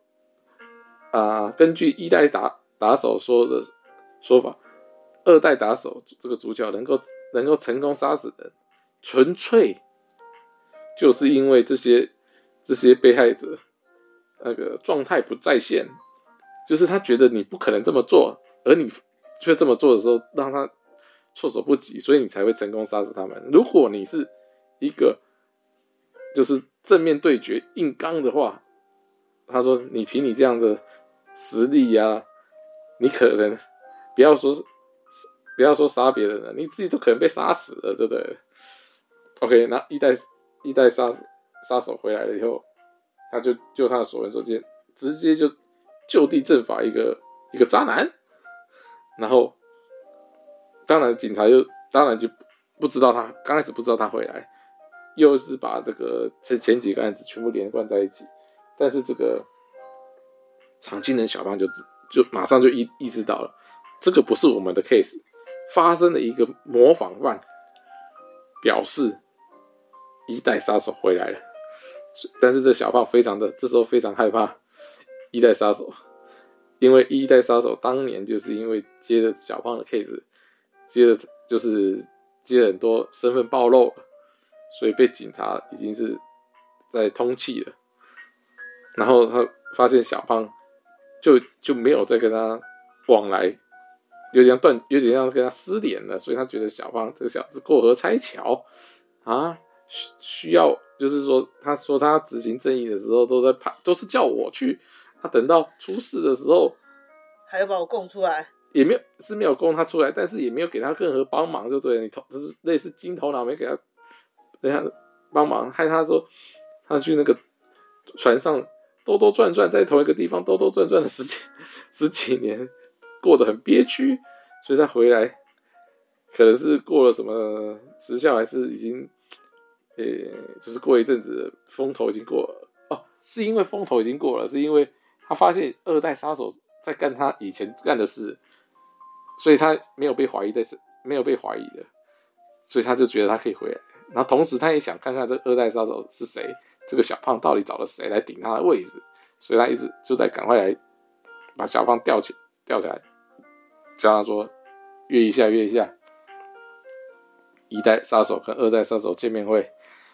啊、根据一代打打手说的说法。二代打手这个主角能够能够成功杀死人，纯粹就是因为这些这些被害者那个状态不在线，就是他觉得你不可能这么做，而你却这么做的时候，让他措手不及，所以你才会成功杀死他们。如果你是一个就是正面对决硬刚的话，他说你凭你这样的实力呀、你可能不要说是。不要说杀别人了，你自己都可能被杀死了，对不对？OK，那一代一代杀杀手回来了以后，他就就他的所闻所见，直接就就地正法一个一个渣男，然后当然警察就当然就不知道他刚开始不知道他回来，又是把这个这前几个案子全部连贯在一起，但是这个常青人小胖就就马上就意意识到了，这个不是我们的 case。发生了一个模仿犯，表示一代杀手回来了，但是这小胖非常的这时候非常害怕一代杀手，因为一代杀手当年就是因为接了小胖的 case，接了就是接了很多身份暴露，所以被警察已经是在通气了，然后他发现小胖就就没有再跟他往来。有点断，有点像跟他失联了，所以他觉得小胖这个小子过河拆桥啊，需需要就是说，他说他执行正义的时候都在怕，都是叫我去，他等到出事的时候，还要把我供出来，也没有是没有供他出来，但是也没有给他任何帮忙，就对了，你头就是类似金头脑没给他，人家帮忙，害他说他去那个船上兜兜转转，在同一个地方兜兜转转了十几十几年。过得很憋屈，所以他回来，可能是过了什么时效，还是已经，呃、就是过一阵子风头已经过了哦，是因为风头已经过了，是因为他发现二代杀手在干他以前干的事，所以他没有被怀疑的，没有被怀疑的，所以他就觉得他可以回来，然后同时他也想看看这二代杀手是谁，这个小胖到底找了谁来顶他的位置，所以他一直就在赶快来把小胖吊起吊起来。叫他说约一下，约一下。一代杀手跟二代杀手见面会，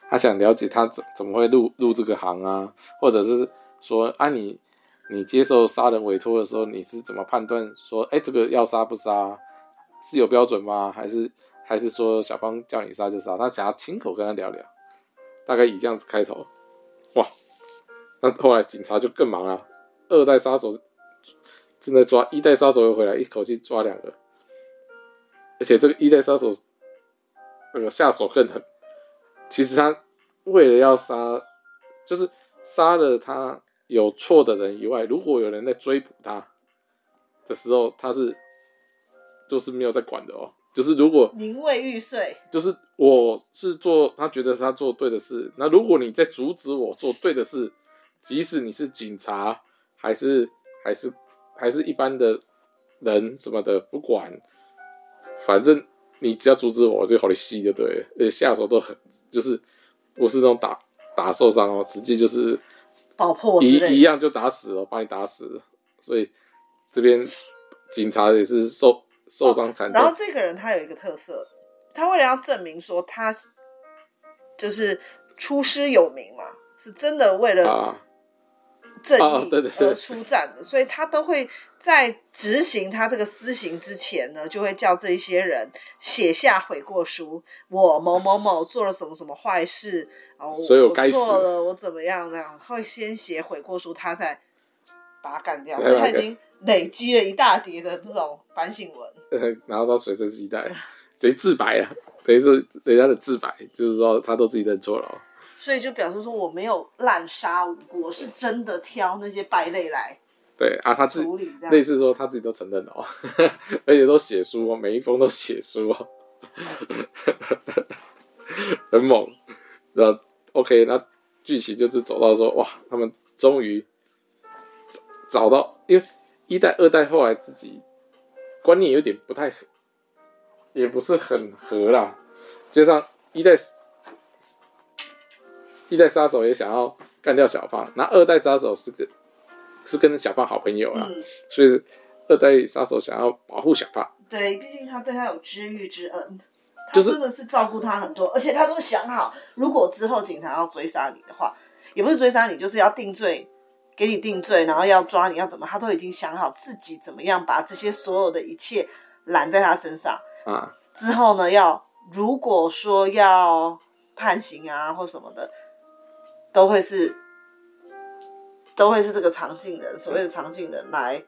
他想了解他怎怎么会入入这个行啊，或者是说啊你你接受杀人委托的时候，你是怎么判断说，哎、这个要杀不杀，是有标准吗？还是还是说小芳叫你杀就杀？他想要亲口跟他聊聊，大概以这样子开头。哇，那后来警察就更忙了，二代杀手。正在抓一代杀手又回来，一口气抓两个，而且这个一代杀手那个下手更狠。其实他为了要杀，就是杀了他有错的人以外，如果有人在追捕他的时候，他是就是没有在管的哦。就是如果宁为玉碎，就是我是做他觉得他做对的事，那如果你在阻止我做对的事，即使你是警察还是还是。还是一般的人什么的不管，反正你只要阻止我，我就好你吸就对了，而且下手都很，就是不是那种打打受伤哦，直接就是爆破一一样就打死了，把你打死了。所以这边警察也是受受伤惨重。然后这个人他有一个特色，他为了要证明说他就是出师有名嘛，是真的为了。啊正义而出战的，所以他都会在执行他这个私刑之前呢，就会叫这些人写下悔过书。我某某某做了什么什么坏事，然后我错了，我怎么样这样，会先写悔过书，他才把他干掉。所以他已经累积了一大叠的这种反省文，然后到随身携带，等于自白啊，等于是人家的自白，就是说他都自己认错了。所以就表示说我没有滥杀无辜，我是真的挑那些败类来对啊，他处理这样，类似说他自己都承认了哦，而且都写书哦，每一封都写书哦，很猛。那 OK，那剧情就是走到说哇，他们终于找到，因为一代、二代后来自己观念有点不太，也不是很合啦，加上一代。一代杀手也想要干掉小胖，那二代杀手是个是跟小胖好朋友啊，嗯、所以二代杀手想要保护小胖。对，毕竟他对他有知遇之恩，他真的是照顾他很多，而且他都想好，如果之后警察要追杀你的话，也不是追杀你，就是要定罪，给你定罪，然后要抓你要怎么，他都已经想好自己怎么样把这些所有的一切揽在他身上啊。之后呢，要如果说要判刑啊或什么的。都会是，都会是这个藏镜人，所谓的藏镜人来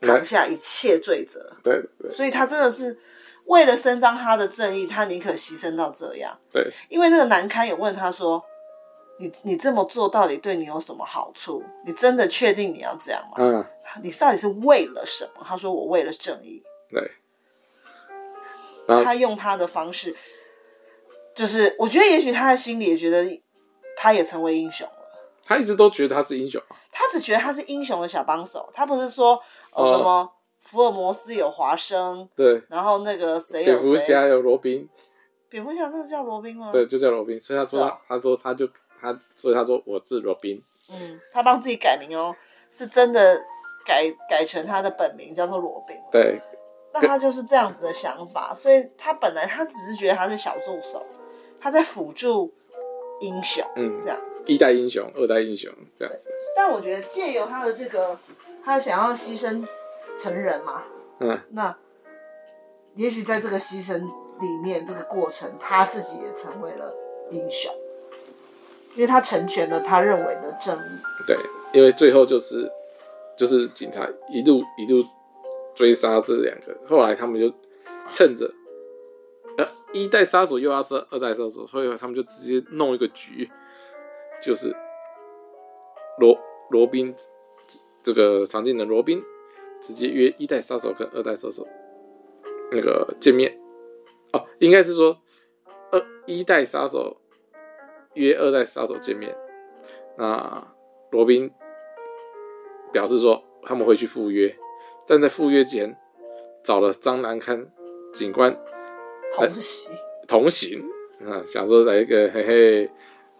扛下一切罪责。对对，所以他真的是为了伸张他的正义，他宁可牺牲到这样。对，因为那个南堪也问他说：“你你这么做到底对你有什么好处？你真的确定你要这样吗？嗯，你到底是为了什么？”他说：“我为了正义。”对，他用他的方式，就是我觉得也许他的心里也觉得。他也成为英雄了。他一直都觉得他是英雄。他只觉得他是英雄的小帮手。他不是说哦什么福尔摩斯有华生，对，然后那个谁有谁，蝙蝠侠有罗宾。蝙蝠侠真的叫罗宾吗？对，就叫罗宾。所以他说他，他说他就他，所以他说我是罗宾。嗯，他帮自己改名哦，是真的改改成他的本名叫做罗宾。对，那他就是这样子的想法。所以他本来他只是觉得他是小助手，他在辅助。英雄，嗯，这样子，一代英雄，二代英雄，这样子。但我觉得借由他的这个，他想要牺牲成人嘛，嗯，那也许在这个牺牲里面，这个过程，他自己也成为了英雄，因为他成全了他认为的正义。对，因为最后就是就是警察一路一路追杀这两个，后来他们就趁着。呃，一代杀手又要是二代杀手，所以他们就直接弄一个局，就是罗罗宾这个常见的罗宾直接约一代杀手跟二代杀手那个见面哦，应该是说二一代杀手约二代杀手见面，那罗宾表示说他们会去赴约，但在赴约前找了张南康警官。同行，同行，啊，想说来一个嘿嘿，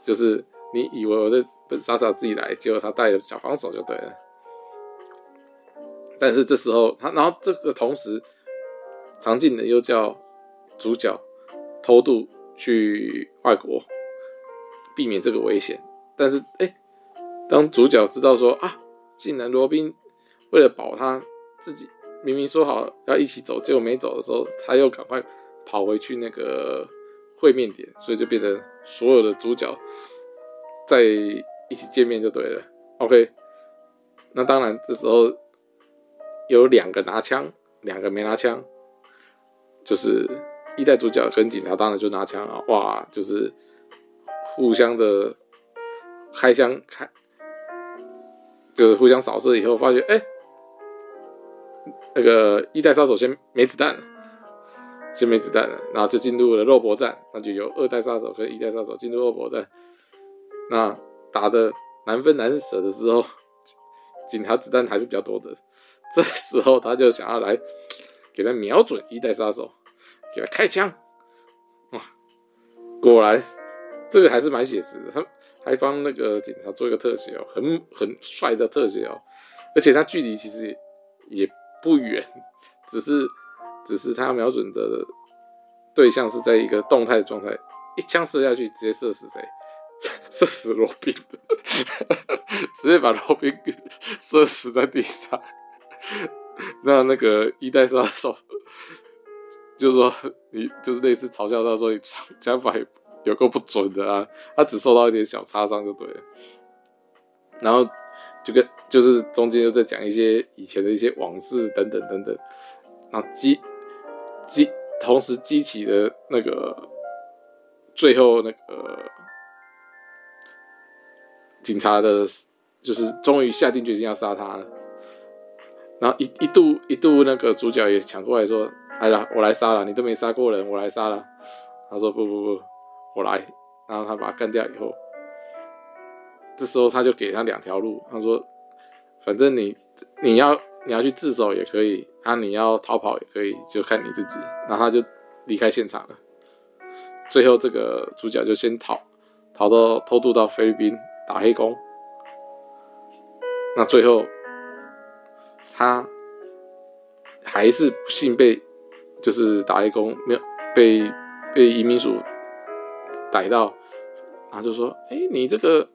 就是你以为我在傻傻自己来，结果他带着小帮手就对了。但是这时候他，然后这个同时，常进的又叫主角偷渡去外国，避免这个危险。但是哎、当主角知道说啊，竟然罗宾为了保他自己，明明说好要一起走，结果没走的时候，他又赶快。跑回去那个会面点，所以就变成所有的主角在一起见面就对了。OK，那当然这时候有两个拿枪，两个没拿枪，就是一代主角跟警察当然就拿枪了。哇，就是互相的开枪开，就是互相扫射以后，发觉哎、那个一代杀手先没子弹了。先没子弹了，然后就进入了肉搏战，那就由二代杀手跟一代杀手进入肉搏战。那打的难分难舍的时候，警察子弹还是比较多的。这时候他就想要来给他瞄准一代杀手，给他开枪，哇，果然这个还是蛮写实的，他还帮那个警察做一个特写哦，很很帅的特写哦，而且他距离其实也不远，只是只是他瞄准的对象是在一个动态的状态，一枪射下去直接射死谁？射死罗宾的，直接把罗宾射死在地上。那那个一代杀手，就是说你就是类似嘲笑他说你枪法有够不准的啊，他只受到一点小擦伤就对了。然后就跟就是中间又在讲一些以前的一些往事等等等等，然后激激同时激起的那个最后那个。警察的，就是终于下定决心要杀他了，然后一一度一度那个主角也抢过来说：“哎呀，我来杀了，你都没杀过人，我来杀了。”他说：“不不不，我来。”然后他把他干掉以后，这时候他就给他两条路，他说：“反正你你要你要去自首也可以，啊，你要逃跑也可以，就看你自己。”然后他就离开现场了。最后这个主角就先逃，逃到偷渡到菲律宾。打黑工，那最后他还是不幸被，就是打黑工没有被被移民署逮到，然后就说：“哎、欸，你这个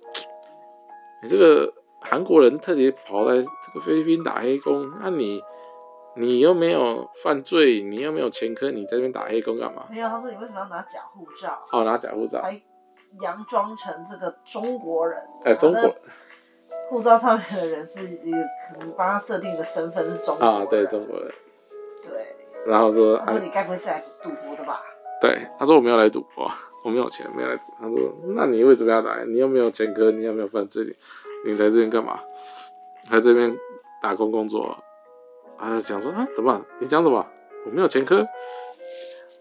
你这个韩国人特别跑来这个菲律宾打黑工，那你你又没有犯罪，你又没有前科，你在这边打黑工干嘛？”没有，他说：“你为什么要拿假护照？”哦，拿假护照。还佯装成这个中国人，哎，中国护照上面的人是一个可能帮他设定的身份是中国人，啊，对，中国人，对，然后说，他说你该不会是来赌博的吧？对，他说我没有来赌博，我没有钱，没有来赌。他说，那你为什么要来？你又没有前科，你又没有犯罪，你来这边干嘛？来这边打工工作？啊，想说啊，怎么？你讲什么？我没有前科？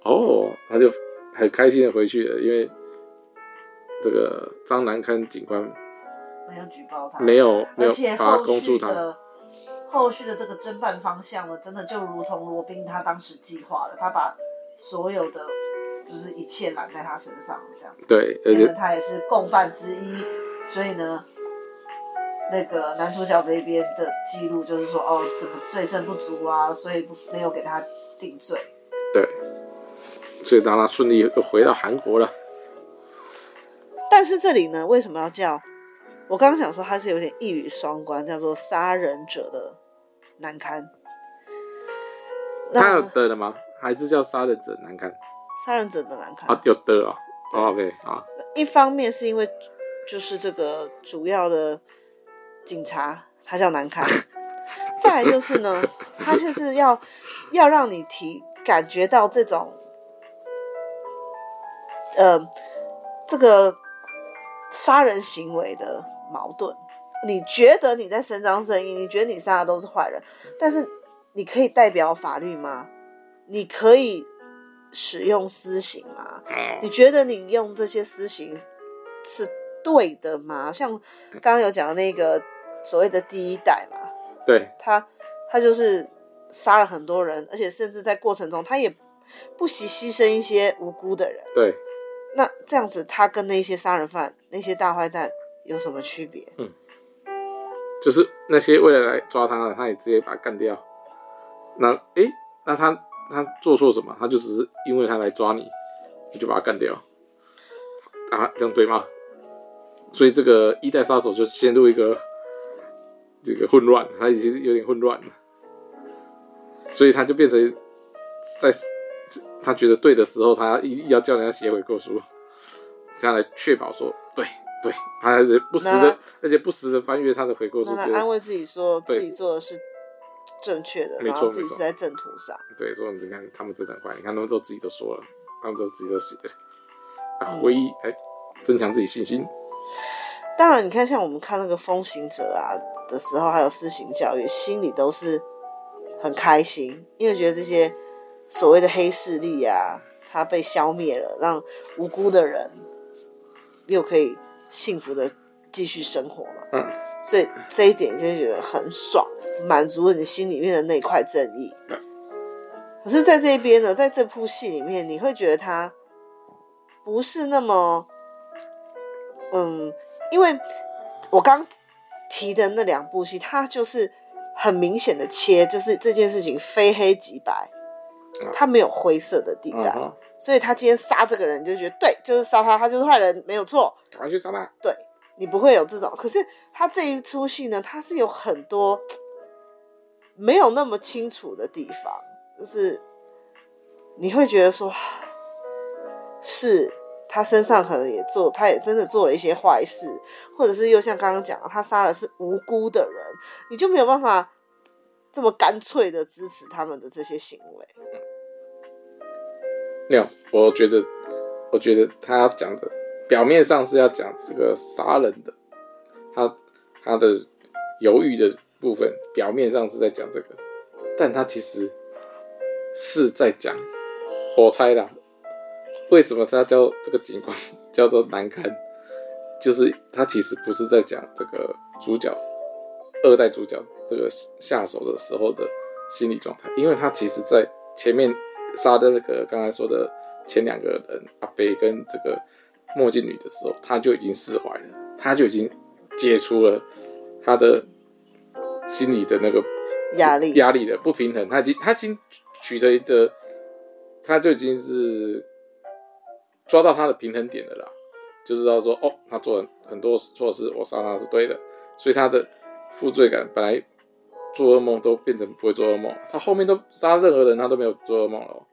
哦，他就很开心的回去了，因为。这个张南康警官没有举报他，没有，没有，而且后续的后续的这个侦办方向呢，真的就如同罗宾他当时计划的，他把所有的就是一切揽在他身上，这样子。对，而且他也是共犯之一，所以呢，那个男主角这边的记录就是说，哦，怎么罪证不足啊，所以没有给他定罪。对，所以当他顺利又回到韩国了。但是这里呢，为什么要叫？我刚刚想说他是有点一语双关，叫做杀人者的难堪。他有的了吗？还是叫杀人者难堪？杀人者的难堪啊，有的哦。OK 啊。一方面是因为就是这个主要的警察他叫难堪，再来就是呢，他就是要要让你提感觉到这种呃这个。杀人行为的矛盾，你觉得你在伸张正义，你觉得你杀的都是坏人，但是你可以代表法律吗？你可以使用私刑吗？你觉得你用这些私刑是对的吗？像刚刚有讲的那个所谓的第一代嘛，对，他他就是杀了很多人，而且甚至在过程中他也不惜牺牲一些无辜的人，对。那这样子，他跟那些杀人犯、那些大坏蛋有什么区别？嗯，就是那些为了来抓他的，他也直接把他干掉。那诶、欸，那他他做错什么？他就只是因为他来抓你，你就把他干掉啊？这样对吗？所以这个一代杀手就陷入一个这个混乱，他已经有点混乱了，所以他就变成在。他觉得对的时候，他一要叫人家写悔过书，这样来确保说对对，他还是不时的，而且不时的翻阅他的悔过书，安慰自己说自己做的是正确的，然后自己是在正途上。对，所以你看他们真的很坏，你看他们都自己都说了，他们都自己都写的，啊，回忆哎，增强自己信心。当然，你看像我们看那个风行者啊的时候，还有私行教育，心里都是很开心，因为觉得这些。所谓的黑势力啊，他被消灭了，让无辜的人又可以幸福的继续生活嘛。嗯，所以这一点就觉得很爽，满足了你心里面的那块正义。嗯。可是在这边呢，在这部戏里面，你会觉得他不是那么，嗯，因为我刚提的那两部戏，他就是很明显的切，就是这件事情非黑即白，他没有灰色的地带，嗯、所以他今天杀这个人，就觉得对，就是杀他，他就是坏人，没有错，赶快去杀他。对，你不会有这种，可是他这一出戏呢，他是有很多没有那么清楚的地方。就是你会觉得说，是他身上可能也做，他也真的做了一些坏事，或者是又像刚刚讲的，他杀的是无辜的人，你就没有办法这么干脆的支持他们的这些行为。没有，我觉得，我觉得他讲的表面上是要讲这个杀人的，他他的犹豫的部分，表面上是在讲这个，但他其实。是在讲，我猜啦，为什么他叫这个警官叫做难堪？就是他其实不是在讲这个主角二代主角这个下手的时候的心理状态，因为他其实在前面杀的那个刚才说的前两个人阿北跟这个墨镜女的时候，他就已经释怀了，他就已经解除了他的心理的那个压力压力的不平衡，他已经他已经。取得一个，他就已经是抓到他的平衡点了啦，就知道说哦，他做了很多错事，我杀他是对的，所以他的负罪感本来做噩梦都变成不会做噩梦，他后面都杀任何人他都没有做噩梦了，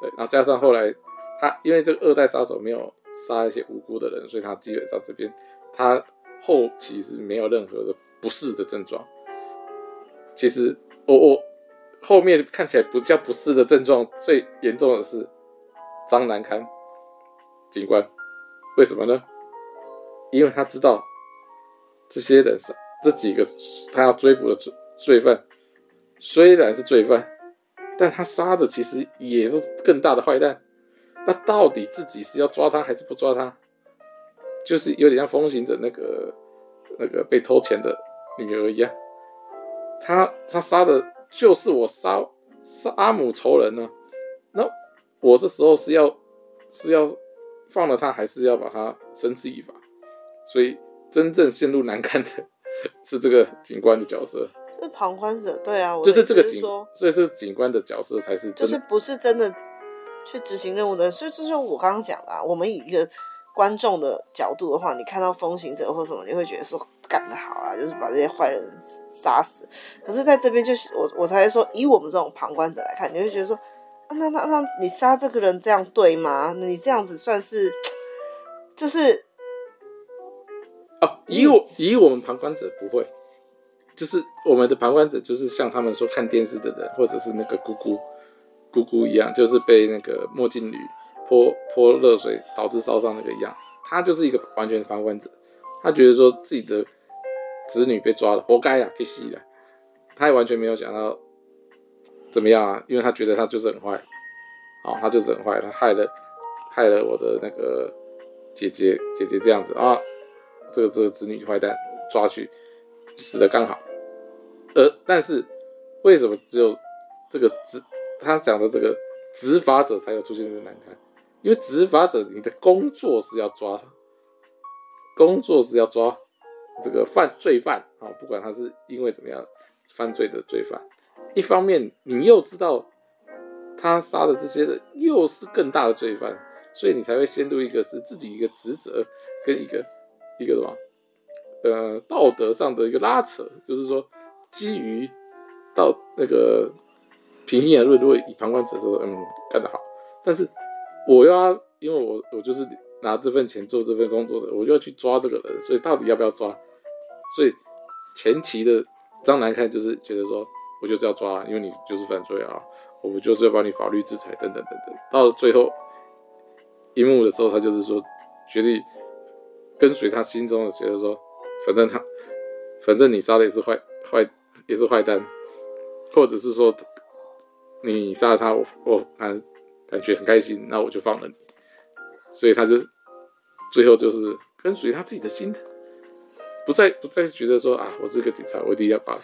对，然后加上后来他因为这个二代杀手没有杀一些无辜的人，所以他基本上这边他后期是没有任何的不适的症状，其实我我。后面看起来不叫不适的症状，最严重的是张难堪警官，为什么呢？因为他知道这些人是这几个他要追捕的罪罪犯，虽然是罪犯，但他杀的其实也是更大的坏蛋。那到底自己是要抓他还是不抓他？就是有点像风行者那个那个被偷钱的女儿一样，他他杀的。就是我杀杀阿母仇人呢，那我这时候是要是要放了他，还是要把他绳之以法？所以真正陷入难堪的 是这个警官的角色，是旁观者。对啊，我就是这个警，所以这个警官的角色才是就是不是真的去执行任务的。所以这就是我刚刚讲的啊，我们以一个观众的角度的话，你看到风行者或什么，你会觉得说。干得好啊，就是把这些坏人杀死。可是在这边，就是我我才会说，以我们这种旁观者来看，你会觉得说，啊、那那那你杀这个人这样对吗？你这样子算是，就是，哦，以我以我们旁观者不会，就是我们的旁观者就是像他们说看电视的人，或者是那个姑姑姑姑一样，就是被那个墨镜女泼泼热水导致烧伤那个一样，他就是一个完全的旁观者，他觉得说自己的。子女被抓了，活该啊，可以死了。他也完全没有想到怎么样啊，因为他觉得他就是很坏，哦，他就是很坏，他害了害了我的那个姐姐姐姐这样子啊，这个这个子女坏蛋抓去死的刚好。呃但是为什么只有这个子他讲的这个执法者才有出现这个难堪？因为执法者你的工作是要抓，工作是要抓。这个犯罪犯啊，不管他是因为怎么样犯罪的罪犯，一方面你又知道他杀的这些人又是更大的罪犯，所以你才会陷入一个是自己一个职责跟一个一个什么呃道德上的一个拉扯，就是说基于到那个平心而论，如果以旁观者说，嗯，干得好，但是我要因为我我就是拿这份钱做这份工作的，我就要去抓这个人，所以到底要不要抓？所以前期的张难堪就是觉得说，我就是要抓，因为你就是犯罪啊，我们就是要把你法律制裁等等等等。到了最后一幕的时候，他就是说，决定跟随他心中的，觉得说，反正他，反正你杀的也是坏坏，也是坏蛋，或者是说你杀了他，我我感感觉很开心，那我就放了你。所以他就最后就是跟随他自己的心。不再不再觉得说啊，我是个警察，我一定要把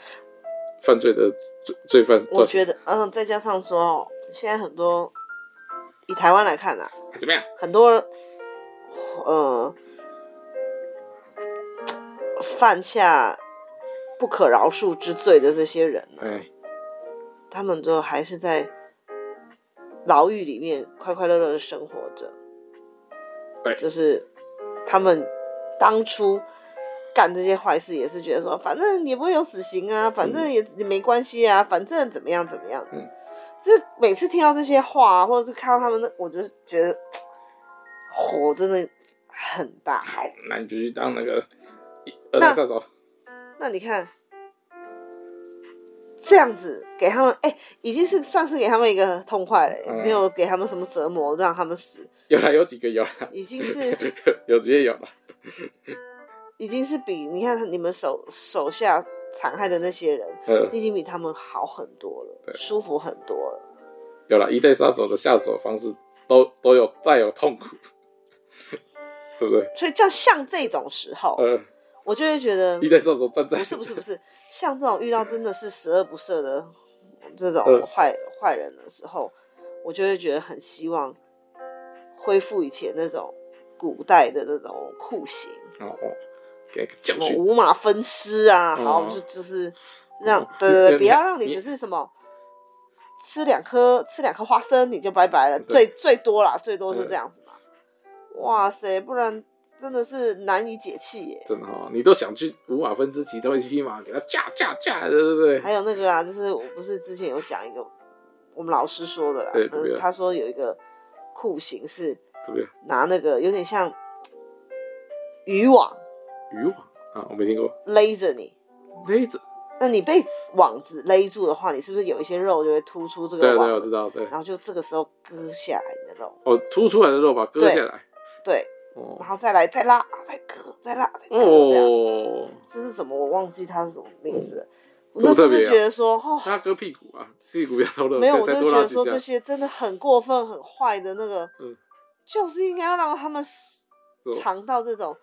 犯罪的罪罪犯。我觉得，嗯，再加上说，现在很多以台湾来看啊，怎么样？很多，呃，犯下不可饶恕之罪的这些人呢，哎，他们都还是在牢狱里面快快乐乐的生活着。对，就是他们当初干这些坏事，也是觉得说，反正也不会有死刑啊，反正也也没关系啊，反正怎么样怎么样。嗯，是每次听到这些话，或者是看到他们那，我就觉得火真的很大。好，那你就去当那个二代杀手。那你看。这样子给他们，哎、欸，已经是算是给他们一个痛快了，嗯、没有给他们什么折磨，让他们死。有了，有几个有了，已经是 有直接有了，已经是比你看你们手手下残害的那些人，嗯、已经比他们好很多了，舒服很多了。有了，一代杀手的下手方式都都有带有痛苦，对不对？所以像像这种时候，嗯我就会觉得，不是不是不是，像这种遇到真的是十恶不赦的这种坏坏人的时候，我就会觉得很希望恢复以前那种古代的那种酷刑哦哦，给什么五马分尸啊，然后就就是让对对对，不要让你只是什么吃两颗吃两颗花生你就拜拜了，最最多啦，最多是这样子嘛，哇塞，不然。真的是难以解气耶！真的哈、哦，你都想去五马分尸，骑多一匹马给他架架架，对不对？还有那个啊，就是我不是之前有讲一个我们老师说的啦，对他说有一个酷刑是拿那个有点像渔网，渔网啊，我没听过，勒着你，勒着，那你被网子勒住的话，你是不是有一些肉就会突出这个网？对对，我知道，对。然后就这个时候割下来你的肉，哦，突出来的肉把它割下来，对。对然后再来，再拉，再割，再拉，再割，这样。这是什么？我忘记它是什么名字。我那时候就觉得说，哦，他割屁股啊，屁股要偷了。没有，我就觉得说这些真的很过分、很坏的那个，就是应该要让他们尝到这种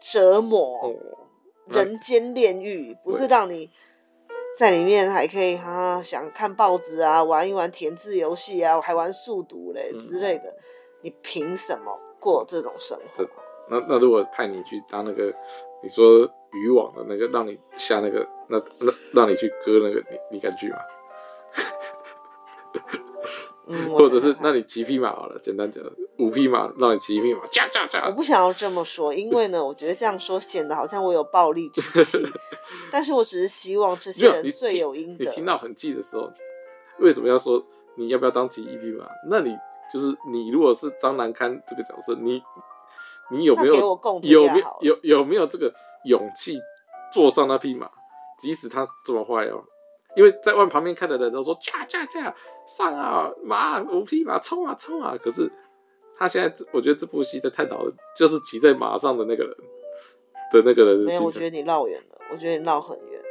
折磨，人间炼狱，不是让你在里面还可以啊，想看报纸啊，玩一玩填字游戏啊，还玩数独嘞之类的，你凭什么？过这种生活，那那如果派你去当那个，你说渔网的那个，让你下那个，那那让你去割那个，你你敢去吗？嗯，或者是那你骑匹马好了，简单讲，五匹马让你骑一匹马，驾驾驾。我不想要这么说，因为呢，我觉得这样说显得好像我有暴力之气，但是我只是希望这些人罪有应得。你听到很气的时候，为什么要说你要不要当骑一匹马？那你。就是你如果是张南堪这个角色，你你有没有有没有有有没有这个勇气坐上那匹马，即使他这么坏哦？因为在外旁边看的人都说驾驾驾上啊马五匹马冲啊冲啊！可是他现在我觉得这部戏在探讨的就是骑在马上的那个人的那个人。没有，我觉得你绕远了，我觉得你绕很远，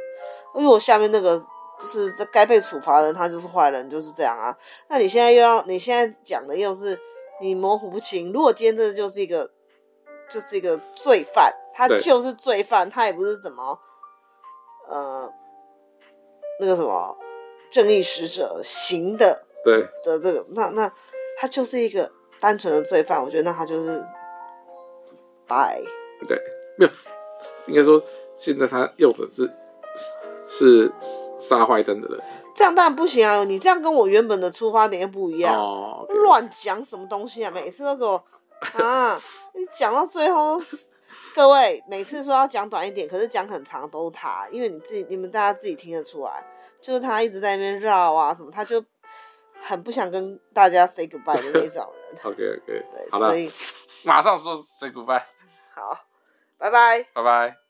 因为我下面那个。就是这该被处罚的人，他就是坏人，就是这样啊。那你现在又要，你现在讲的又是你模糊不清。如果今天这就是一个，就是一个罪犯，他就是罪犯，他也不是什么，呃，那个什么正义使者行的，对的这个，那那他就是一个单纯的罪犯。我觉得那他就是白，对，没有，应该说现在他用的是是。杀坏灯的人，这样当然不行啊！你这样跟我原本的出发点又不一样，乱讲、oh. 什么东西啊？每次都给我 啊！你讲到最后，各位每次说要讲短一点，可是讲很长都是他，因为你自己、你们大家自己听得出来，就是他一直在那边绕啊什么，他就很不想跟大家 say goodbye 的那种人。OK OK，对，所以马上说 say goodbye。好，拜拜，拜拜。